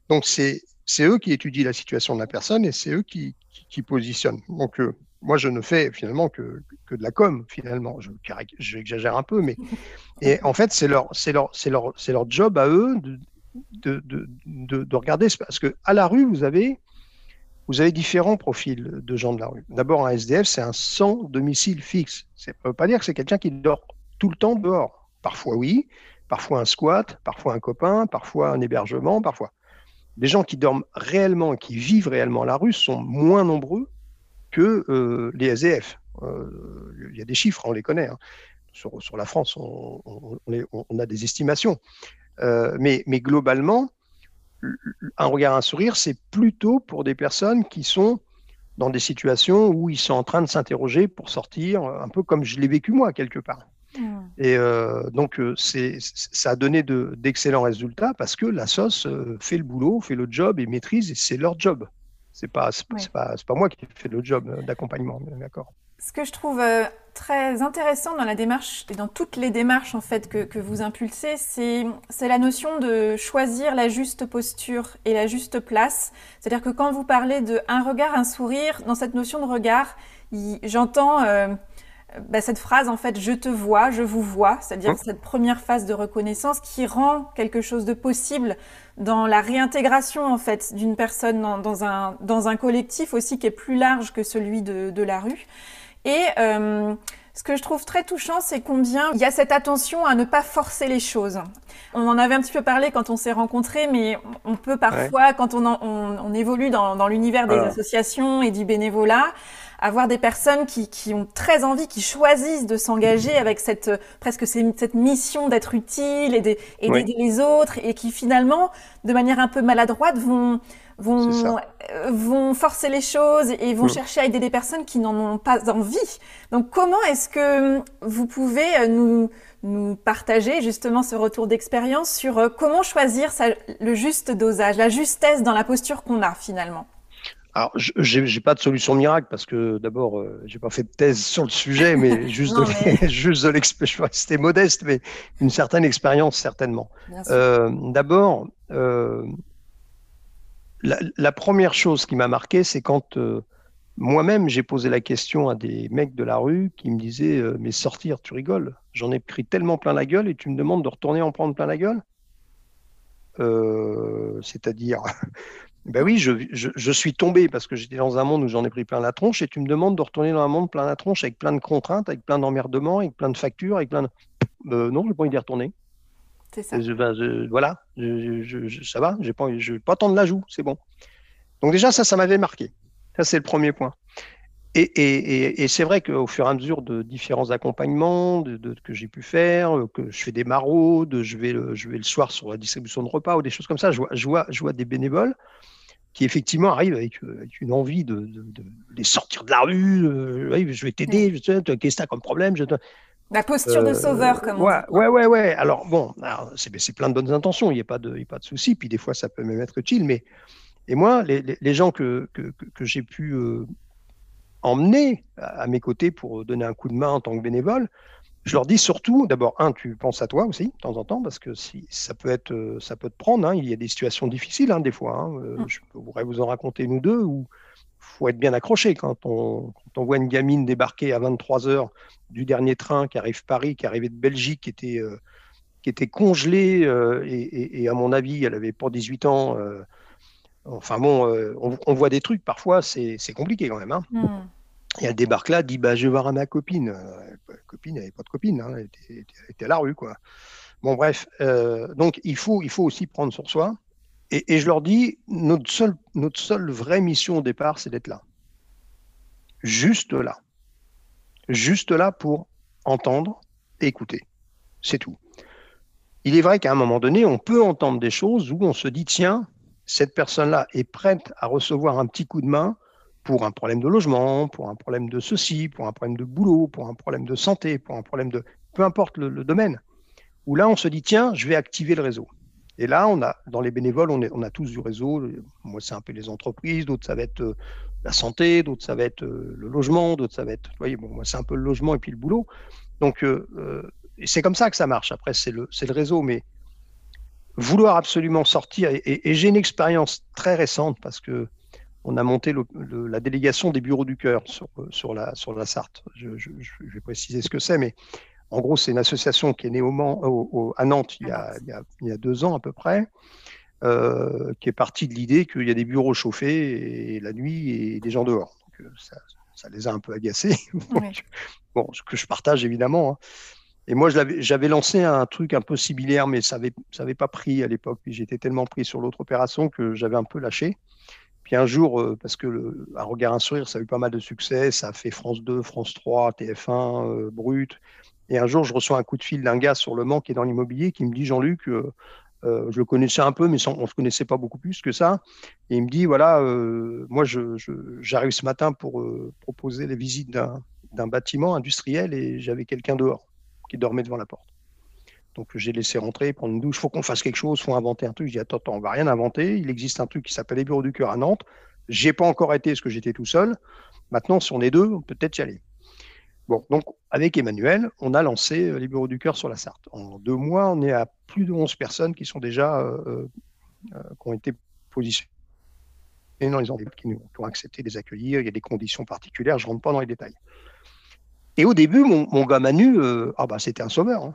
[SPEAKER 2] Donc c'est eux qui étudient la situation de la personne et c'est eux qui, qui, positionnent. Donc euh, moi, je ne fais finalement que, que de la com, finalement. Je, j'exagère un peu, mais *laughs* et en fait, c'est leur, leur, leur, leur job à eux de, de, de, de, regarder. Parce que à la rue, vous avez, vous avez différents profils de gens de la rue. D'abord, un SDF, c'est un sans domicile fixe. Ça ne veut pas dire que c'est quelqu'un qui dort tout le temps dehors. Parfois, oui. Parfois, un squat. Parfois, un copain. Parfois, un hébergement. Parfois. Les gens qui dorment réellement, qui vivent réellement à la rue sont moins nombreux que euh, les SDF. Euh, il y a des chiffres, on les connaît. Hein. Sur, la France, on, a des estimations. Euh, mais, mais, globalement, un regard, un sourire, c'est plutôt pour des personnes qui sont dans des situations où ils sont en train de s'interroger pour sortir, un peu comme je l'ai vécu moi, quelque part. Mmh. Et donc, c'est, ça a donné d'excellents résultats parce que la sauce fait le boulot, fait le job et maîtrise, et c'est leur job. C'est pas, pas, pas, moi qui fais le job d'accompagnement, d'accord.
[SPEAKER 1] Ce que je trouve euh, très intéressant dans la démarche et dans toutes les démarches en fait que, que vous impulsez, c'est la notion de choisir la juste posture et la juste place. C'est-à-dire que quand vous parlez de un regard, un sourire, dans cette notion de regard, j'entends euh, bah, cette phrase, en fait, je te vois, je vous vois, c'est-à-dire cette première phase de reconnaissance qui rend quelque chose de possible dans la réintégration, en fait, d'une personne dans, un, dans un collectif aussi qui est plus large que celui de, de la rue. Et euh, ce que je trouve très touchant, c'est combien il y a cette attention à ne pas forcer les choses. On en avait un petit peu parlé quand on s'est rencontrés, mais on peut parfois, quand on, on, on, évolue dans, dans l'univers des associations et du bénévolat, avoir des personnes qui, qui ont très envie, qui choisissent de s'engager avec cette presque cette mission d'être utile et d'aider les autres et qui finalement, de manière un peu maladroite, vont vont, euh, vont forcer les choses et vont mm. chercher à aider des personnes qui n'en ont pas envie. Donc comment est-ce que vous pouvez euh, nous, nous partager justement ce retour d'expérience sur euh, comment choisir le juste dosage, la justesse dans la posture qu'on a finalement?
[SPEAKER 2] Alors, j'ai pas de solution miracle parce que d'abord, euh, j'ai pas fait de thèse sur le sujet, mais *laughs* *laughs* juste de, juste de l'expérience. C'était modeste, mais une certaine expérience certainement. Euh, d'abord, euh, la, la, première chose qui m'a marqué, c'est quand euh, moi-même j'ai posé la question à des mecs de la rue qui me disaient mais sortir, tu rigoles? J'en ai pris tellement plein la gueule et tu me demandes de retourner en prendre plein la gueule? C'est-à-dire ben oui, je, je, je, suis tombé parce que j'étais dans un monde où j'en ai pris plein la tronche et tu me demandes de retourner dans un monde plein la tronche avec plein de contraintes, avec plein d'emmerdements, avec plein de factures, avec plein de... Euh, non, j'ai pas envie d'y retourner.
[SPEAKER 1] C'est ça.
[SPEAKER 2] Ben, voilà, ça va, j'ai pas, je pas tant de l'ajout, c'est bon. Donc déjà, ça, ça m'avait marqué. Ça, c'est le premier point. Et, et, et, c'est vrai qu'au fur et à mesure de différents accompagnements de, de, que j'ai pu faire, que je fais des maraudes, je vais, le, je vais le soir sur la distribution de repas ou des choses comme ça, je vois, je vois, je vois des bénévoles qui effectivement arrivent avec, une envie de, de, les sortir de la rue. Euh, je vais t'aider, qu'est-ce que tu as comme problème je
[SPEAKER 1] La posture de euh, sauveur, comme
[SPEAKER 2] ouais, on dit. Ouais, ouais, ouais. Alors, bon, c'est plein de bonnes intentions, il n'y a pas de, y a pas de souci. Puis des fois, ça peut même être utile. Mais, et moi, les, les, gens que, que, que j'ai pu euh, emmener à, mes côtés pour donner un coup de main en tant que bénévole, je leur dis surtout, d'abord, un, tu penses à toi aussi, de temps en temps, parce que si, ça, peut être, euh, ça peut te prendre. Hein, il y a des situations difficiles, hein, des fois. Hein, euh, mm. Je pourrais vous en raconter nous deux, où il faut être bien accroché quand on, quand on voit une gamine débarquer à 23 heures du dernier train qui arrive Paris, qui arrivait de Belgique, qui était, euh, qui était congelée, et, et, à mon avis, elle avait pas 18 ans. enfin bon, on, on, voit des trucs, parfois, c'est compliqué quand même. Hein. Mm. Et elle débarque là, dit bah, Je vais voir ma copine. Euh, copine, elle n'avait pas de copine, hein, elle, était, à la rue. quoi. Bon, bref. Euh, donc, il faut, il faut aussi prendre sur soi. Et, et, je leur dis notre seule, notre seule vraie mission au départ, c'est d'être là. Juste là. juste là pour entendre et écouter. C'est tout. Il est vrai qu'à un moment donné, on peut entendre des choses où on se dit, tiens, cette personne-là est prête à recevoir un petit coup de main pour un problème de logement, pour un problème de ceci, pour un problème de boulot, pour un problème de santé, pour un problème de... Peu importe le, domaine. Où là, on se dit, tiens, je vais activer le réseau. Et là, on a, dans les bénévoles, on, a tous du réseau. Moi, c'est un peu les entreprises, d'autres, ça va être euh, la santé, d'autres, ça va être euh, le logement, d'autres, ça va être. Vous voyez, bon, moi, c'est un peu le logement et puis le boulot. Donc, euh, c'est comme ça que ça marche. Après, c'est le réseau. Mais vouloir absolument sortir, et, j'ai une expérience très récente parce que on a monté la délégation des bureaux du cœur sur, sur, la, sur la Sarthe. Je, vais préciser ce que c'est, mais en gros, c'est une association qui est née au à Nantes il y, a, il, y a, deux ans à peu près, euh, qui est partie de l'idée qu'il y a des bureaux chauffés et, la nuit et des gens dehors. Donc, euh, ça, ça, les a un peu agacés. *laughs* bon, ce que je partage évidemment. Hein. Et moi, j'avais lancé un truc un peu similaire, mais ça n'avait pas pris à l'époque. J'étais tellement pris sur l'autre opération que j'avais un peu lâché. Puis un jour, euh, parce que à Regard un sourire, ça a eu pas mal de succès, ça a fait France 2, France 3, TF1, euh, Brut. Et un jour, je reçois un coup de fil d'un gars sur Le Mans qui est dans l'immobilier qui me dit Jean-Luc, euh, je le connaissais un peu, mais on ne se connaissait pas beaucoup plus que ça. Et il me dit voilà, moi, j'arrive ce matin pour proposer les visites d'un bâtiment industriel et j'avais quelqu'un dehors qui dormait devant la porte. Donc j'ai laissé rentrer, prendre une douche, faut qu'on fasse quelque chose, faut inventer un truc. Je dis attends, attends, on va rien inventer. Il existe un truc qui s'appelle les bureaux du cœur à Nantes. J'ai pas encore été parce que j'étais tout seul. Maintenant, si on est deux, on peut peut-être y aller. Bon, donc avec Emmanuel, on a lancé euh, les bureaux du cœur sur la Sarthe. En deux mois, on est à plus de 11 personnes qui sont déjà euh, euh, qui ont été positionnées dans les endroits qui, ont accepté de les accueillir. Il y a des conditions particulières, je rentre pas dans les détails. Et au début, mon, gars Manu, ah bah, c'était un sauveur. Hein.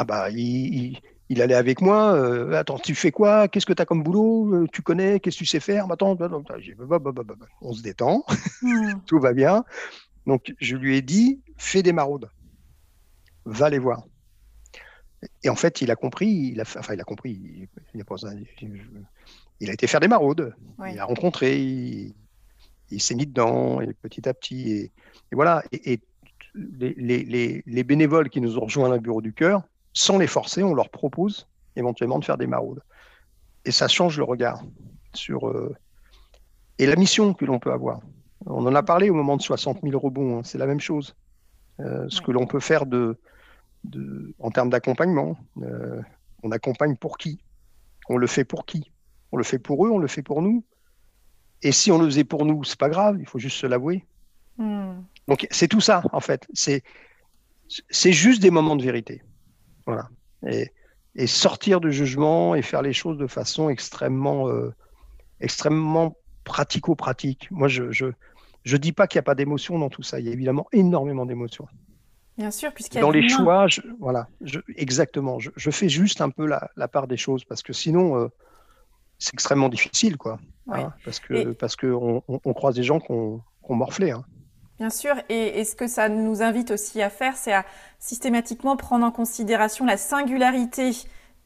[SPEAKER 2] Ah bah, il, allait avec moi. Euh, attends, tu fais quoi? Qu'est-ce que tu as comme boulot? Euh, Tu connais? Qu'est-ce que tu sais faire? Attends, on se détend. *laughs* Tout va bien. Donc, je lui ai dit fais des maraudes. Va les voir. Et en fait, il a compris. Il a, enfin, il a compris. Il, a, été faire des maraudes. Il a rencontré il s'est mis dedans et petit à petit. Et, voilà. Et, les, bénévoles qui nous ont rejoints à le bureau du cœur, sans les forcer, on leur propose éventuellement de faire des maraudes. Et ça change le regard sur euh, et la mission que l'on peut avoir. On en a parlé au moment de 60 000 rebonds, hein, c'est la même chose. Euh, ce que l'on peut faire de, de, en termes d'accompagnement. Euh, on accompagne pour qui? On le fait pour qui? On le fait pour eux, on le fait pour nous? Et si on le faisait pour nous, c'est pas grave, il faut juste se l'avouer. Hmm. Donc c'est tout ça, en fait. C'est, c'est juste des moments de vérité. Voilà. Et, et, sortir du jugement et faire les choses de façon extrêmement, euh, extrêmement pratico-pratique. Moi, je, je, je dis pas qu'il n'y a pas d'émotion dans tout ça. Il y a évidemment énormément d'émotions.
[SPEAKER 1] Bien sûr, puisqu'il y
[SPEAKER 2] a Dans les choix, voilà, je, exactement. Je, je, fais juste un peu la, la, part des choses parce que sinon, euh, c'est extrêmement difficile, quoi. Hein, parce que parce que on, croise des gens qui ont, morflé. Hein.
[SPEAKER 1] Bien sûr, et, ce que ça nous invite aussi à faire, c'est à systématiquement prendre en considération la singularité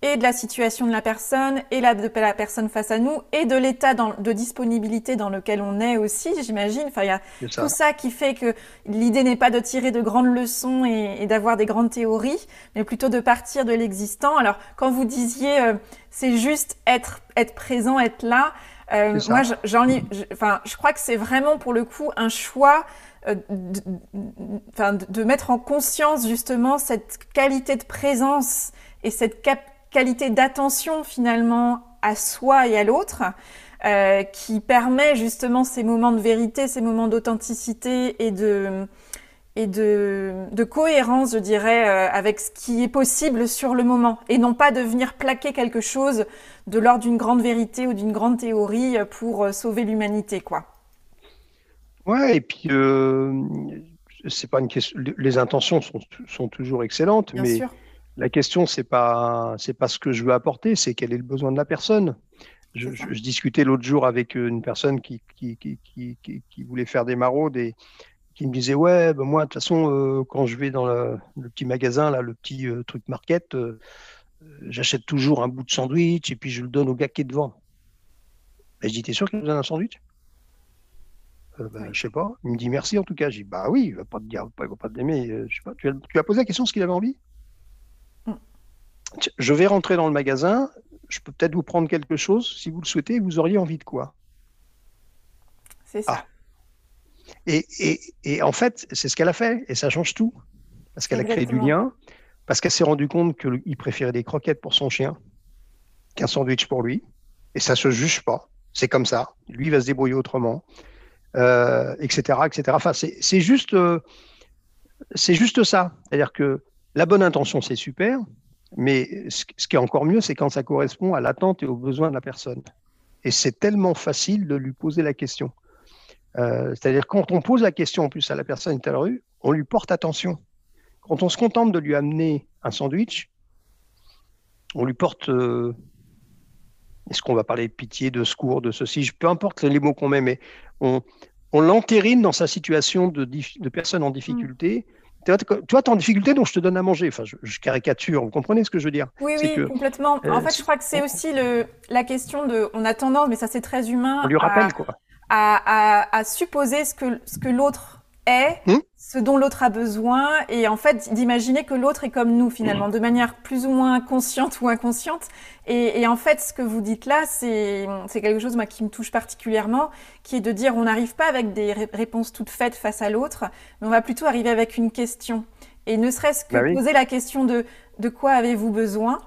[SPEAKER 1] et de la situation de la personne, et la, de la personne face à nous, et de l'état de disponibilité dans lequel on est aussi, j'imagine. Enfin, il y a tout ça qui fait que l'idée n'est pas de tirer de grandes leçons et, d'avoir des grandes théories, mais plutôt de partir de l'existant. Alors, quand vous disiez, euh, c'est juste être, être présent, être là, euh, moi, j'en enfin, je crois que c'est vraiment pour le coup un choix euh, de, de, mettre en conscience justement cette qualité de présence et cette qualité d'attention finalement à soi et à l'autre. Euh, qui permet justement ces moments de vérité, ces moments d'authenticité et de, et de, de, cohérence, je dirais, euh, avec ce qui est possible sur le moment, et non pas de venir plaquer quelque chose de l'ordre d'une grande vérité ou d'une grande théorie pour euh, sauver l'humanité, quoi.
[SPEAKER 2] Ouais, et puis euh, c'est pas une question. Les intentions sont, sont toujours excellentes, mais la question c'est pas c'est pas ce que je veux apporter, c'est quel est le besoin de la personne. Je, je, discutais l'autre jour avec une personne qui qui, qui, qui, qui, voulait faire des maraudes et qui me disait ouais ben moi de toute façon euh, quand je vais dans le, petit magasin là le petit euh, truc market euh, j'achète toujours un bout de sandwich et puis je le donne au gars qui est devant ben, je dis t'es sûr qu'il nous donne un sandwich? Euh, bah, Je sais pas. Il me dit merci en tout cas. Je dis bah oui, il va pas te dire, il va pas te l'aimer. Euh, je sais pas. Tu as, tu as posé la question ce qu'il avait envie? Mm. Je vais rentrer dans le magasin. Je peux peut-être vous prendre quelque chose si vous le souhaitez. Vous auriez envie de quoi?
[SPEAKER 1] C'est ça. Ah.
[SPEAKER 2] Et, et, et, en fait, c'est ce qu'elle a fait et ça change tout parce qu'elle a créé du lien, parce qu'elle s'est rendue compte qu'il préférait des croquettes pour son chien qu'un sandwich pour lui et ça se juge pas. C'est comme ça. Lui va se débrouiller autrement, euh, etc., etc. Enfin, c'est juste, euh, c'est juste ça. C'est-à-dire que la bonne intention, c'est super, mais ce, qui est encore mieux, c'est quand ça correspond à l'attente et aux besoins de la personne. Et c'est tellement facile de lui poser la question. Euh, c'est-à-dire quand on pose la question en plus à la personne qui est à la rue, on lui porte attention. Quand on se contente de lui amener un sandwich, on lui porte est-ce qu'on va parler de pitié, de secours, de ceci Peu importe les mots qu'on met, mais on, on l'entérine dans sa situation de, de personne en difficulté. Tu vois, tu es en difficulté, donc je te donne à manger. Enfin, je, caricature, vous comprenez ce que je veux dire?
[SPEAKER 1] Oui, oui, complètement. en euh, fait, je crois que c'est aussi le, la question de. On a tendance, mais ça c'est très humain.
[SPEAKER 2] On lui rappelle, quoi.
[SPEAKER 1] À, à, à, supposer ce que, ce que l'autre est, hum ce dont l'autre a besoin et en fait d'imaginer que l'autre est comme nous finalement, de manière plus ou moins consciente ou inconsciente. Et, en fait, ce que vous dites là, c'est quelque chose moi, qui me touche particulièrement, qui est de dire on n'arrive pas avec des réponses toutes faites face à l'autre, mais on va plutôt arriver avec une question. Et ne serait-ce que bah poser la question de de quoi avez-vous besoin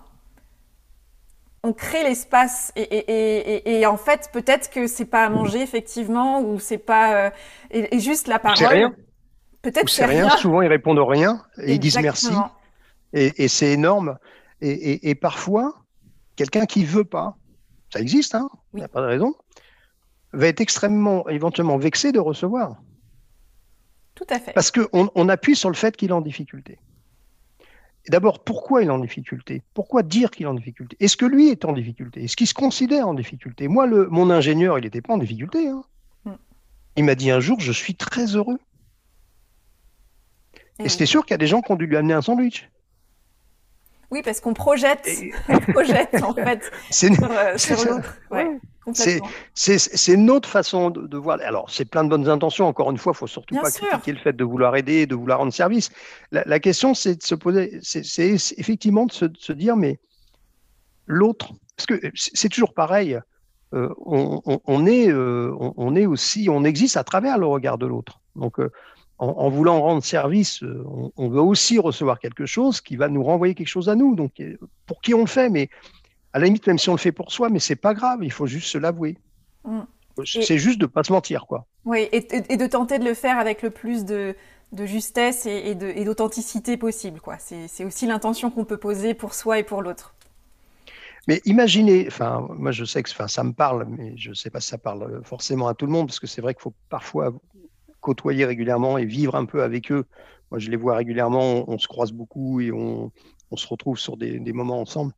[SPEAKER 1] on crée l'espace et, en fait peut-être que c'est pas à manger effectivement ou c'est pas euh, et, juste la parole
[SPEAKER 2] Peut-être c'est rien. Souvent, ils répondent rien et ils disent merci. Et, c'est énorme. Et, parfois, quelqu'un qui veut pas, ça existe, hein, il n'y a pas de raison, va être extrêmement, éventuellement vexé de recevoir.
[SPEAKER 1] Tout à fait.
[SPEAKER 2] Parce qu'on on appuie sur le fait qu'il est en difficulté. D'abord, pourquoi il est en difficulté? Pourquoi dire qu'il est en difficulté? Est-ce que lui est en difficulté? Est-ce qu'il se considère en difficulté? Moi, le, mon ingénieur, il n'était pas en difficulté. Hein. Mm. Il m'a dit un jour, je suis très heureux. Et, c'était sûr qu'il y a des gens qui ont dû lui amener un sandwich.
[SPEAKER 1] Oui, parce qu'on projette, *laughs* on projette en fait *laughs* sur, euh, l'autre.
[SPEAKER 2] c'est notre façon de, voir. Alors, c'est plein de bonnes intentions. Encore une fois, il faut surtout pas critiquer le fait de vouloir aider, de vouloir rendre service. La, question, c'est de se poser, c'est effectivement de se, dire, mais l'autre, parce que c'est toujours pareil. Euh, on, est, euh, on, est aussi, on existe à travers le regard de l'autre. Donc, en, voulant rendre service, euh, on, veut aussi recevoir quelque chose qui va nous renvoyer quelque chose à nous. Donc, euh, pour qui on le fait Mais à la limite, même si on le fait pour soi, mais c'est pas grave, il faut juste se l'avouer. Mm. C'est juste de pas se mentir, quoi.
[SPEAKER 1] Oui, et, de tenter de le faire avec le plus de, justesse et, d'authenticité possible, quoi. C'est aussi l'intention qu'on peut poser pour soi et pour l'autre.
[SPEAKER 2] Mais imaginez, enfin, moi je sais que ça me parle, mais je ne sais pas si ça parle forcément à tout le monde, parce que c'est vrai qu'il faut parfois côtoyer régulièrement et vivre un peu avec eux. Moi, je les vois régulièrement, on, se croise beaucoup et on, se retrouve sur des, moments ensemble.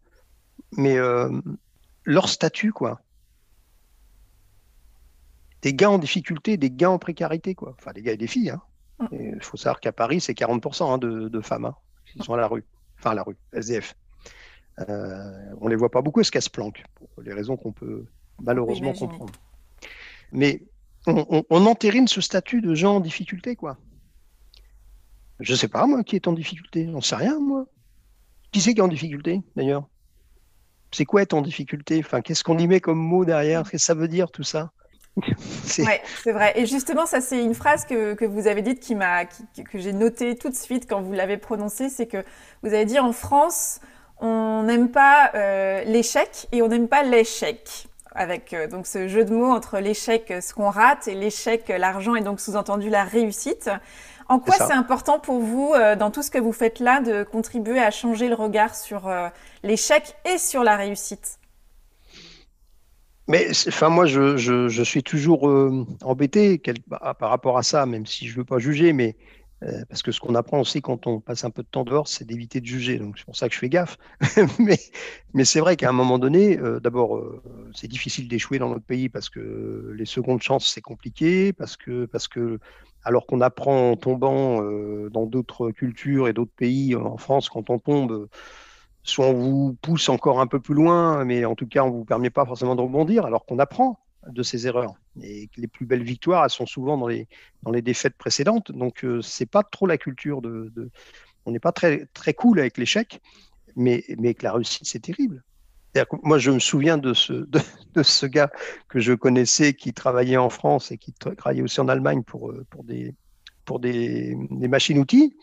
[SPEAKER 2] Mais euh, leur statut, quoi. Des gars en difficulté, des gars en précarité, quoi. Enfin, des gars et des filles. Hein. Mm. Il faut savoir qu'à Paris, c'est 40% hein, de, femmes hein, qui sont à la rue. Enfin, à la rue, SDF. Euh, on les voit pas beaucoup, ce qu'elles se planquent, pour les raisons qu'on peut malheureusement comprendre. Mais on, entérine ce statut de gens en difficulté, quoi. Je sais pas, moi, qui est en difficulté. On sait rien, moi. Qui c'est qui est en difficulté, d'ailleurs? C'est quoi être en difficulté? Enfin, qu'est-ce qu'on y met comme mot derrière? Qu'est-ce que ça veut dire, tout ça? *laughs*
[SPEAKER 1] C'est vrai. Et justement, ça, c'est une phrase que, vous avez dite qui m'a, que j'ai notée tout de suite quand vous l'avez prononcée. C'est que vous avez dit en France, on n'aime pas euh, l'échec et on n'aime pas l'échec avec euh, donc ce jeu de mots entre l'échec, ce qu'on rate, et l'échec, l'argent, et donc sous-entendu la réussite. En quoi c'est important pour vous, euh, dans tout ce que vous faites là, de contribuer à changer le regard sur euh, l'échec et sur la réussite?
[SPEAKER 2] Mais enfin moi je, je, suis toujours embêté bah, par rapport à ça, même si je ne veux pas juger, mais euh, parce que ce qu'on apprend aussi quand on passe un peu de temps dehors, c'est d'éviter de juger. Donc c'est pour ça que je fais gaffe. *laughs* mais mais c'est vrai qu'à un moment donné, euh, d'abord, euh, c'est difficile d'échouer dans notre pays parce que les secondes chances, c'est compliqué, parce que, parce que alors qu'on apprend en tombant dans d'autres cultures et d'autres pays, en France, quand on tombe, soit on vous pousse encore un peu plus loin, mais en tout cas, on ne vous permet pas forcément de rebondir alors qu'on apprend. De ses erreurs. Et les plus belles victoires, elles sont souvent dans les, dans les défaites précédentes. Donc, ce c'est pas trop la culture de. On n'est pas très, très cool avec l'échec, mais, mais avec la réussite, c'est terrible. Moi, je me souviens de ce, de, ce gars que je connaissais qui travaillait en France et qui travaillait aussi en Allemagne pour, pour des, pour des, des machines-outils,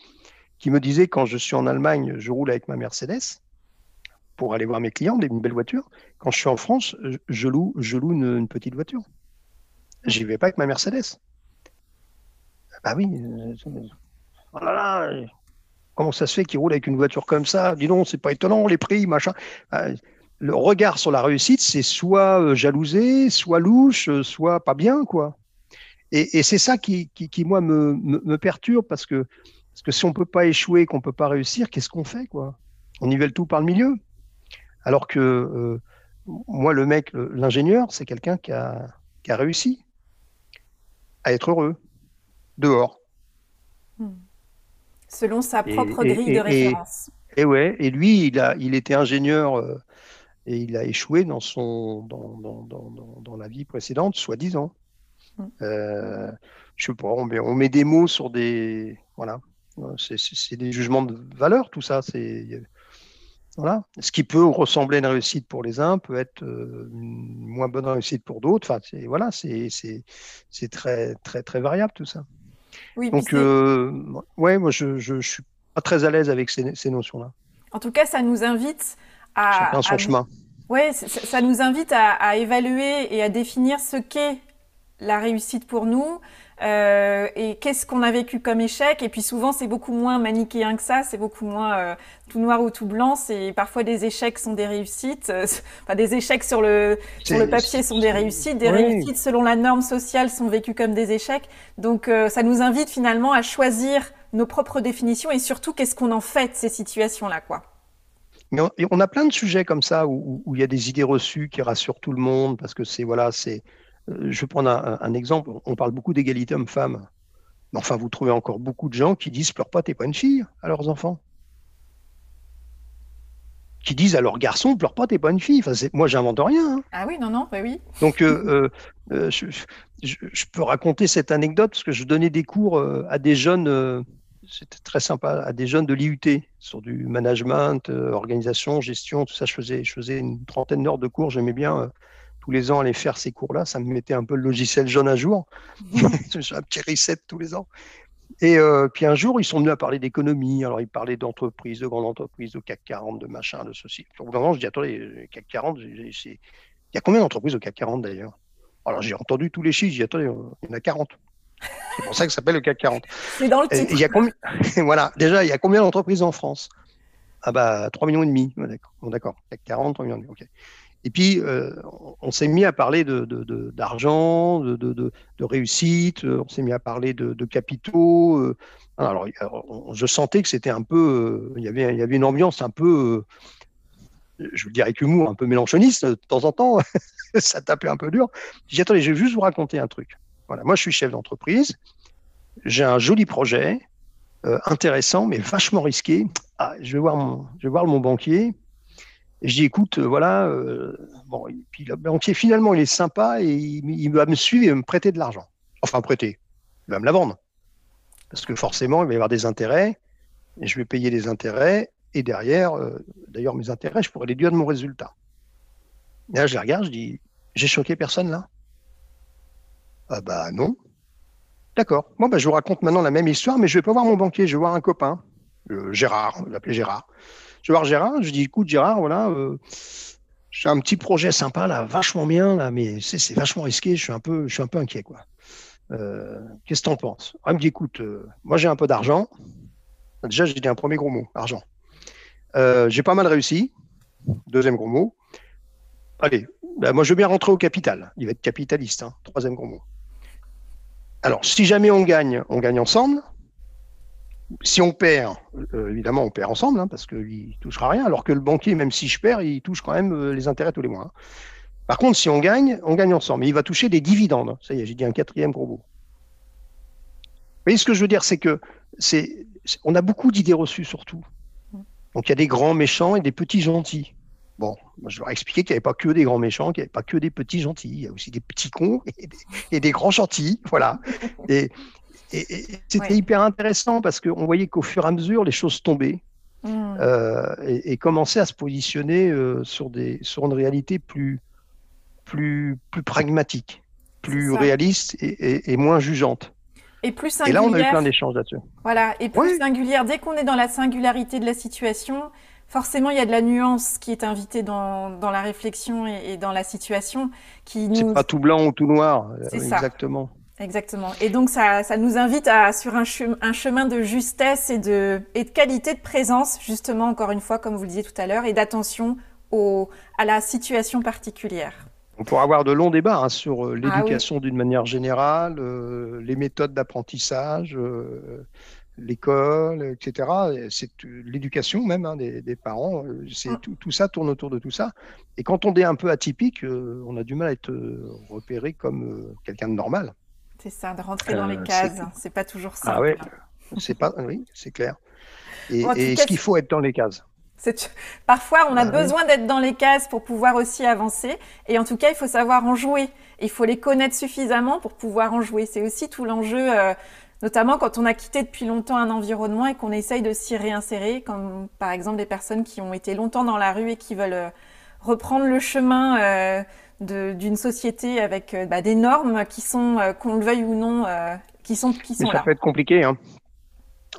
[SPEAKER 2] qui me disait quand je suis en Allemagne, je roule avec ma Mercedes pour aller voir mes clients, une belle voiture. Quand je suis en France, je loue, une, petite voiture. J'y vais pas avec ma Mercedes. Bah oui. Oh là là, comment ça se fait qu'il roule avec une voiture comme ça? Dis donc, c'est pas étonnant, les prix, machin. Bah, le regard sur la réussite, c'est soit euh, jalousé, soit louche, soit pas bien, quoi. Et, c'est ça qui, moi, me, me, perturbe parce que, parce que si on peut pas échouer, qu'on peut pas réussir, qu'est-ce qu'on fait, quoi? On nivelle tout par le milieu. Alors que euh, moi, le mec, l'ingénieur, c'est quelqu'un qui a, réussi à être heureux dehors.
[SPEAKER 3] Hmm. Selon sa propre grille de référence.
[SPEAKER 2] Et, ouais, et lui, il, a, il était ingénieur euh, et il a échoué dans, son, dans, la vie précédente, soi-disant. Hmm. Euh, je sais pas, on met, on met, des mots sur des. Voilà. C'est des jugements de valeur, tout ça. C'est voilà. Ce qui peut ressembler à une réussite pour les uns peut être euh, une moins bonne réussite pour d'autres. Enfin, c'est, voilà, c'est, c'est, très, très, très variable tout ça. Oui, Donc, euh, ouais, moi, je, je, suis pas très à l'aise avec ces, ces notions-là.
[SPEAKER 3] En tout cas, ça nous invite à.
[SPEAKER 2] Chacun son chemin.
[SPEAKER 3] Oui, ça, ça, nous invite à, à, évaluer et à définir ce qu'est la réussite pour nous, euh, et qu'est-ce qu'on a vécu comme échec? Et puis souvent, c'est beaucoup moins manichéen que ça, c'est beaucoup moins euh, tout noir ou tout blanc. C'est parfois des échecs sont des réussites. Euh, *laughs* enfin, des échecs sur le sur le papier sont des réussites. Des réussites selon la norme sociale sont vécues comme des échecs. Donc, ça nous invite finalement à choisir nos propres définitions et surtout qu'est-ce qu'on en fait de ces situations-là, quoi?
[SPEAKER 2] Mais on, a plein de sujets comme ça où, où il y a des idées reçues qui rassurent tout le monde parce que c'est voilà, c'est je vais prendre un, exemple. On parle beaucoup d'égalité homme-femme. Mais enfin, vous trouvez encore beaucoup de gens qui disent pleure pas, t'es pas une fille à leurs enfants. Qui disent à leurs garçons pleure pas, t'es pas une fille. Enfin, moi, j'invente rien. Hein.
[SPEAKER 3] Ah oui, non, non, bah oui.
[SPEAKER 2] Donc, euh, euh, je, peux raconter cette anecdote parce que je donnais des cours à des jeunes. c'était très sympa, à des jeunes de l'IUT sur du management, organisation, gestion, tout ça. Je faisais, je faisais une trentaine d'heures de cours. J'aimais bien tous les ans aller faire ces cours-là. Ça me mettait un peu le logiciel jaune à jour. *laughs* *laughs* J'ai un petit reset tous les ans. Et euh, puis un jour, ils sont venus à parler d'économie. Alors, ils parlaient d'entreprises, de grandes entreprises, de CAC 40, de machin, de ceci. Au bout je dis attendez, CAC 40, il y a combien d'entreprises au CAC 40 d'ailleurs? Alors, j'ai entendu tous les chiffres. J'ai dit attendez, il y en a 40. C'est pour ça que ça s'appelle le CAC 40. *laughs*
[SPEAKER 3] C'est dans le titre.
[SPEAKER 2] Il y a combien... voilà, déjà, il y a combien d'entreprises en France? Ah bah, 3 millions et demi. D'accord, d'accord. CAC 40, 3 millions et demi. OK. Et puis, euh, on s'est mis à parler d'argent, de, réussite, euh, on s'est mis à parler de, capitaux. Euh. Alors, je sentais que c'était un peu, avait, il y avait une ambiance un peu, je veux dire avec humour, un peu mélanchoniste de temps en temps. *laughs* ça tapait un peu dur. J'ai dit, attendez, je vais juste vous raconter un truc. Voilà, moi, je suis chef d'entreprise. J'ai un joli projet, intéressant, mais vachement risqué. Ah, je, vais voir mon, je vais voir mon banquier je dis, écoute, euh, voilà, euh, bon, puis le banquier, finalement, il est sympa et il, va me suivre et me prêter de l'argent. Enfin, prêter. Il va me la vendre. Parce que forcément, il va y avoir des intérêts et je vais payer les intérêts. Et derrière, euh, d'ailleurs, mes intérêts, je pourrais les déduire de mon résultat. Et là, je les regarde, je dis, j'ai choqué personne là? Ah bah non. D'accord. Bon, bah, je vous raconte maintenant la même histoire, mais je vais pas voir mon banquier, je vais voir un copain, Gérard, on l'appelait Gérard. Je vais voir Gérard, je dis écoute Gérard, voilà, euh, j'ai un petit projet sympa là, vachement bien là, mais c'est vachement risqué, je suis un peu, je suis un peu inquiet quoi. Euh, qu'est-ce que tu en penses Il me dit écoute, euh, moi j'ai un peu d'argent. Déjà j'ai dit un premier gros mot, argent. j'ai pas mal réussi. Deuxième gros mot. Allez, ben, moi je veux bien rentrer au capital. Il va être capitaliste. Hein. Troisième gros mot. Alors, si jamais on gagne, on gagne ensemble si on perd, euh, évidemment, on perd ensemble, hein, parce qu'il ne touchera rien, alors que le banquier, même si je perds, il touche quand même euh, les intérêts tous les mois. Hein. Par contre, si on gagne, on gagne ensemble. Mais il va toucher des dividendes. Ça y est, j'ai dit un quatrième gros mot. Vous voyez ce que je veux dire, c'est que c'est, on a beaucoup d'idées reçues surtout. Donc il y a des grands méchants et des petits gentils. Bon, moi, je leur ai expliqué qu'il n'y avait pas que des grands méchants, qu'il n'y avait pas que des petits gentils, il y a aussi des petits cons et des, grands gentils, voilà. Et, c'était hyper intéressant parce qu'on voyait qu'au fur et à mesure, les choses tombaient mmh. euh, et, commençaient à se positionner euh, sur, des, sur une réalité plus, plus, plus pragmatique, plus réaliste et, moins jugeante.
[SPEAKER 1] Et plus singulière.
[SPEAKER 2] Et là, on a eu plein d'échanges là-dessus.
[SPEAKER 1] Voilà, et plus singulière. Dès qu'on est dans la singularité de la situation, forcément, il y a de la nuance qui est invitée dans, dans la réflexion et, dans la situation. qui nous...
[SPEAKER 2] C'est pas tout blanc ou tout noir. C'est Exactement.
[SPEAKER 1] Exactement. Et donc, ça, ça nous invite à, sur un, un, chemin de justesse et de, et de qualité de présence, justement, encore une fois, comme vous le disiez tout à l'heure, et d'attention à la situation particulière.
[SPEAKER 2] On pourra avoir de longs débats hein, sur euh, ah l'éducation d'une manière générale, euh, les méthodes d'apprentissage, euh, l'école, etc. C'est l'éducation même hein, des, parents. C'est ah. tout, ça tourne autour de tout ça. Et quand on est un peu atypique, on a du mal à être repéré comme quelqu'un de normal.
[SPEAKER 1] C'est ça, de rentrer dans les cases. C'est pas toujours ça.
[SPEAKER 2] Ah oui, c'est pas, oui, c'est clair. Et, est-ce qu'il faut être dans les cases?
[SPEAKER 1] Parfois, on a bah besoin d'être dans les cases pour pouvoir aussi avancer. Et en tout cas, il faut savoir en jouer. Il faut les connaître suffisamment pour pouvoir en jouer. C'est aussi tout l'enjeu, euh, notamment quand on a quitté depuis longtemps un environnement et qu'on essaye de s'y réinsérer, comme par exemple des personnes qui ont été longtemps dans la rue et qui veulent euh, reprendre le chemin euh, d'une société avec bah, des normes qui sont, qu'on le veuille ou non, qui sont, qui sont
[SPEAKER 2] ça peut être compliqué. Hein.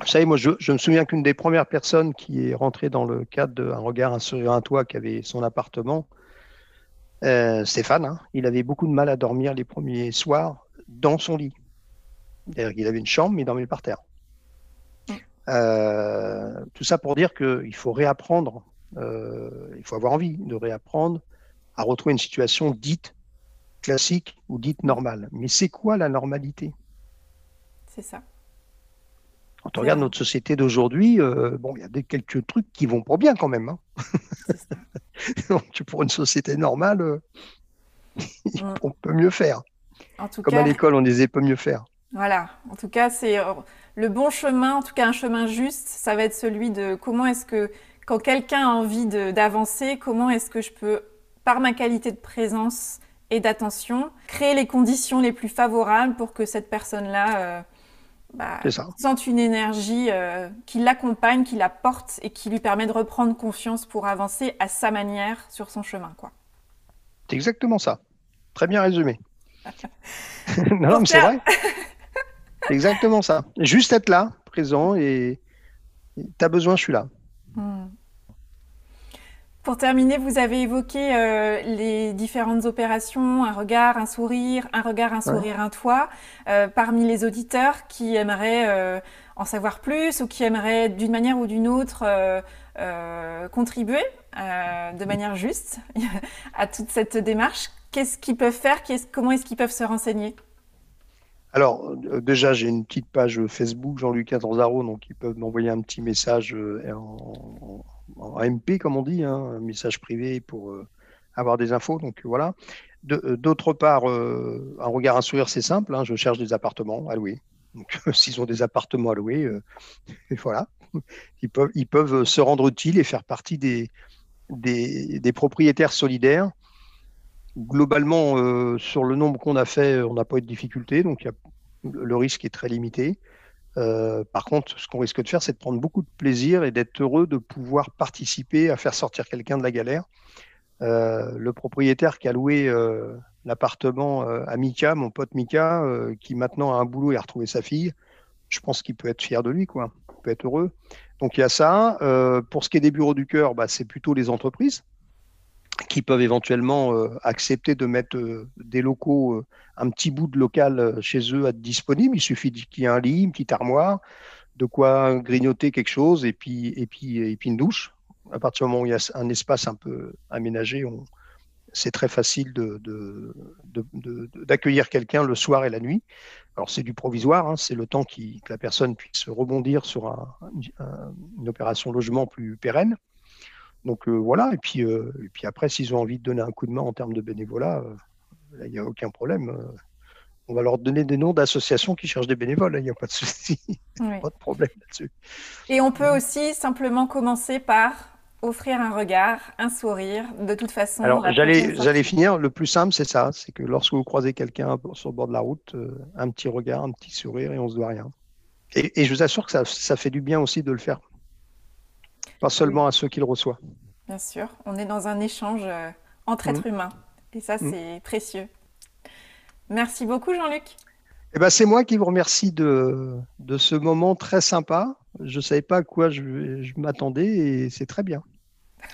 [SPEAKER 2] Vous savez, moi, je, me souviens qu'une des premières personnes qui est rentrée dans le cadre d'un regard, un sourire, un toit, qui avait son appartement, euh, Stéphane, hein, il avait beaucoup de mal à dormir les premiers soirs dans son lit. Il avait une chambre, mais il dormait par terre. Euh, tout ça pour dire qu'il faut réapprendre, euh, il faut avoir envie de réapprendre à retrouver une situation dite classique ou dite normale. Mais c'est quoi la normalité?
[SPEAKER 1] C'est ça.
[SPEAKER 2] Quand on regarde notre société d'aujourd'hui, euh, bon, il y a des, quelques trucs qui vont pas bien quand même. Hein. *laughs* Donc, pour une société normale, euh, *laughs* mm. on peut mieux faire. Comme à l'école, on disait peut mieux faire.
[SPEAKER 1] Voilà. En tout cas, c'est euh, le bon chemin, en tout cas un chemin juste, ça va être celui de comment est-ce que, quand quelqu'un a envie d'avancer, comment est-ce que je peux, par ma qualité de présence et d'attention, créer les conditions les plus favorables pour que cette personne-là bah, sente une énergie euh, qui l'accompagne, qui la porte et qui lui permet de reprendre confiance pour avancer à sa manière sur son chemin. quoi.
[SPEAKER 2] C'est exactement ça. Très bien résumé. *laughs* *laughs* non, mais c'est vrai. exactement ça. Juste être là, présent, et tu as besoin, je suis là. Hmm.
[SPEAKER 1] Pour terminer, vous avez évoqué euh, les différentes opérations, un regard, un sourire, un regard, un sourire, un toit. Euh, parmi les auditeurs qui aimeraient euh, en savoir plus ou qui aimeraient d'une manière ou d'une autre contribuer de manière juste *laughs* à toute cette démarche, qu'est-ce qu'ils peuvent faire Comment est-ce qu'ils peuvent se renseigner?
[SPEAKER 2] Alors, déjà, j'ai une petite page Facebook, Jean-Luc Catanzaro, donc ils peuvent m'envoyer un petit message en, en MP, comme on dit, hein, un message privé pour euh, avoir des infos. Donc voilà. Euh, d'autre part, euh, un regard, un sourire, c'est simple. Hein, je cherche des appartements à louer. *laughs* S'ils ont des appartements à louer, *laughs* voilà, ils peuvent, se rendre utiles et faire partie des, propriétaires solidaires. Globalement, sur le nombre qu'on a fait, on n'a pas eu de difficulté, donc le risque est très limité. Euh, par contre, ce qu'on risque de faire, c'est de prendre beaucoup de plaisir et d'être heureux de pouvoir participer à faire sortir quelqu'un de la galère. Euh, le propriétaire qui a loué euh, l'appartement à Mika, mon pote Mika, qui maintenant a un boulot et a retrouvé sa fille, je pense qu'il peut être fier de lui, quoi. Il peut être heureux. Donc il y a ça. pour ce qui est des bureaux du cœur, bah, c'est plutôt les entreprises qui peuvent éventuellement euh, accepter de mettre euh, des locaux, euh, un petit bout de local chez eux à disponible. Il suffit qu'il y ait un lit, une petite armoire, de quoi grignoter quelque chose et puis, et puis, et une douche. À partir du moment où il y a un espace un peu aménagé, c'est très facile d'accueillir quelqu'un le soir et la nuit. Alors c'est du provisoire, hein, c'est le temps que la personne puisse rebondir sur une opération logement plus pérenne. Donc euh, voilà, et puis, euh, et puis après, s'ils ont envie de donner un coup de main en termes de bénévolat, euh, il n'y a aucun problème. on va leur donner des noms d'associations qui cherchent des bénévoles, il n'y a pas de souci, *laughs* pas de problème là-dessus.
[SPEAKER 1] Et on peut aussi simplement commencer par
[SPEAKER 3] offrir un regard, un sourire, de toute façon.
[SPEAKER 2] Alors j'allais, j'allais finir. Le plus simple, c'est ça, c'est que lorsque vous croisez quelqu'un sur le bord de la route, un petit regard, un petit sourire, et on se doit rien. Et, je vous assure que ça, ça, fait du bien aussi de le faire, pas seulement à ceux qui le reçoivent.
[SPEAKER 3] Bien sûr, on est dans un échange euh, entre êtres mmh. humains, et ça mmh. c'est précieux. Merci beaucoup, Jean-Luc.
[SPEAKER 2] Eh ben, c'est moi qui vous remercie de, de ce moment très sympa. Je ne savais pas à quoi je, m'attendais et c'est très bien.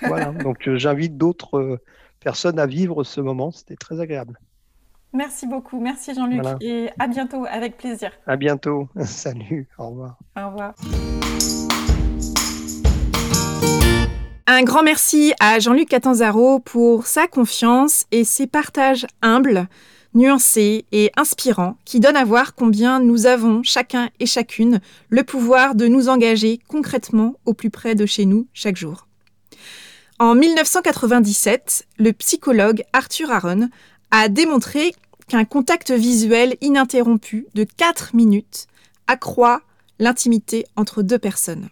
[SPEAKER 2] *laughs* Voilà, donc euh, j'invite d'autres euh, personnes à vivre ce moment. C'était très agréable.
[SPEAKER 3] Merci beaucoup. Merci Jean-Luc et à bientôt avec plaisir.
[SPEAKER 2] À bientôt. *laughs* Salut. Au revoir.
[SPEAKER 3] Au revoir.
[SPEAKER 1] Un grand merci à Jean-Luc Catanzaro pour sa confiance et ses partages humbles nuancé et inspirant qui donne à voir combien nous avons, chacun et chacune, le pouvoir de nous engager concrètement au plus près de chez nous chaque jour. En 1997, le psychologue Arthur Aaron a démontré qu'un contact visuel ininterrompu de 4 minutes accroît l'intimité entre deux personnes.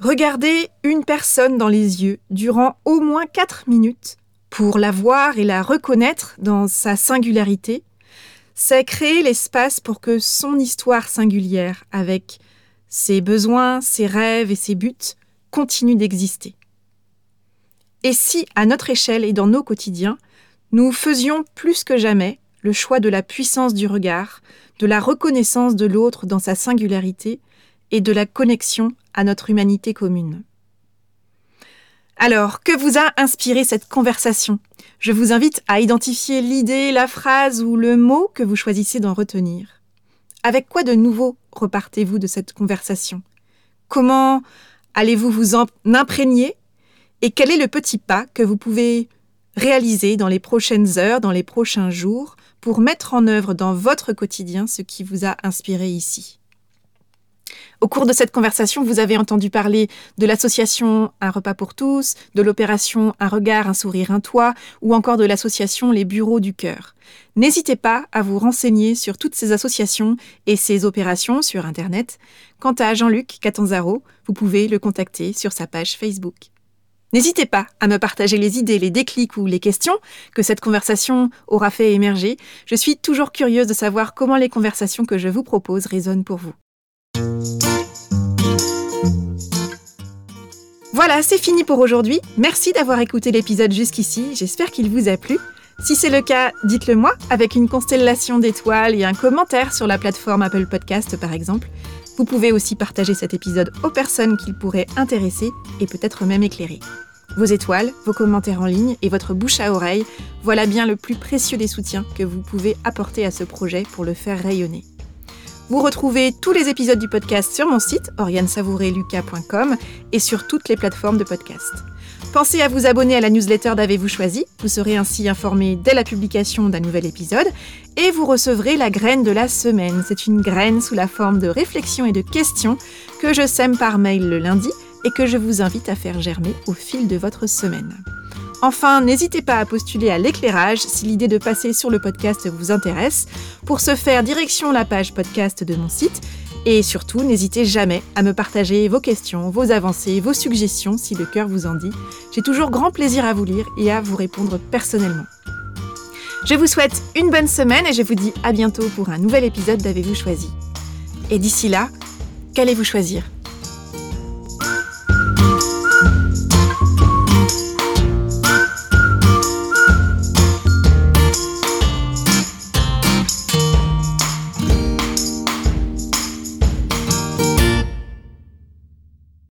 [SPEAKER 1] Regarder une personne dans les yeux durant au moins 4 minutes pour la voir et la reconnaître dans sa singularité, c'est créer l'espace pour que son histoire singulière, avec ses besoins, ses rêves et ses buts, continue d'exister. Et si, à notre échelle et dans nos quotidiens, nous faisions plus que jamais le choix de la puissance du regard, de la reconnaissance de l'autre dans sa singularité et de la connexion à notre humanité commune. Alors, que vous a inspiré cette conversation? Je vous invite à identifier l'idée, la phrase ou le mot que vous choisissez d'en retenir. Avec quoi de nouveau repartez-vous de cette conversation? Comment allez-vous vous en imprégner? Et quel est le petit pas que vous pouvez réaliser dans les prochaines heures, dans les prochains jours, pour mettre en œuvre dans votre quotidien ce qui vous a inspiré ici? Au cours de cette conversation, vous avez entendu parler de l'association Un repas pour tous, de l'opération Un regard, un sourire, un toit, ou encore de l'association Les bureaux du cœur. N'hésitez pas à vous renseigner sur toutes ces associations et ces opérations sur Internet. Quant à Jean-Luc Catanzaro, vous pouvez le contacter sur sa page Facebook. N'hésitez pas à me partager les idées, les déclics ou les questions que cette conversation aura fait émerger. Je suis toujours curieuse de savoir comment les conversations que je vous propose résonnent pour vous. Voilà, c'est fini pour aujourd'hui. Merci d'avoir écouté l'épisode jusqu'ici. J'espère qu'il vous a plu. Si c'est le cas, dites-le moi avec une constellation d'étoiles et un commentaire sur la plateforme Apple Podcast par exemple. Vous pouvez aussi partager cet épisode aux personnes qu'il pourrait intéresser et peut-être même éclairer. Vos étoiles, vos commentaires en ligne et votre bouche à oreille, voilà bien le plus précieux des soutiens que vous pouvez apporter à ce projet pour le faire rayonner. Vous retrouvez tous les épisodes du podcast sur mon site oriansavoureluca.com et sur toutes les plateformes de podcast. Pensez à vous abonner à la newsletter d'Avez-vous choisi, vous serez ainsi informé dès la publication d'un nouvel épisode et vous recevrez la graine de la semaine. C'est une graine sous la forme de réflexions et de questions que je sème par mail le lundi et que je vous invite à faire germer au fil de votre semaine. Enfin, n'hésitez pas à postuler à l'éclairage si l'idée de passer sur le podcast vous intéresse. Pour ce faire, direction la page podcast de mon site. Et surtout, n'hésitez jamais à me partager vos questions, vos avancées, vos suggestions si le cœur vous en dit. J'ai toujours grand plaisir à vous lire et à vous répondre personnellement. Je vous souhaite une bonne semaine et je vous dis à bientôt pour un nouvel épisode d'Avez-vous choisi. Et d'ici là, qu'allez-vous choisir?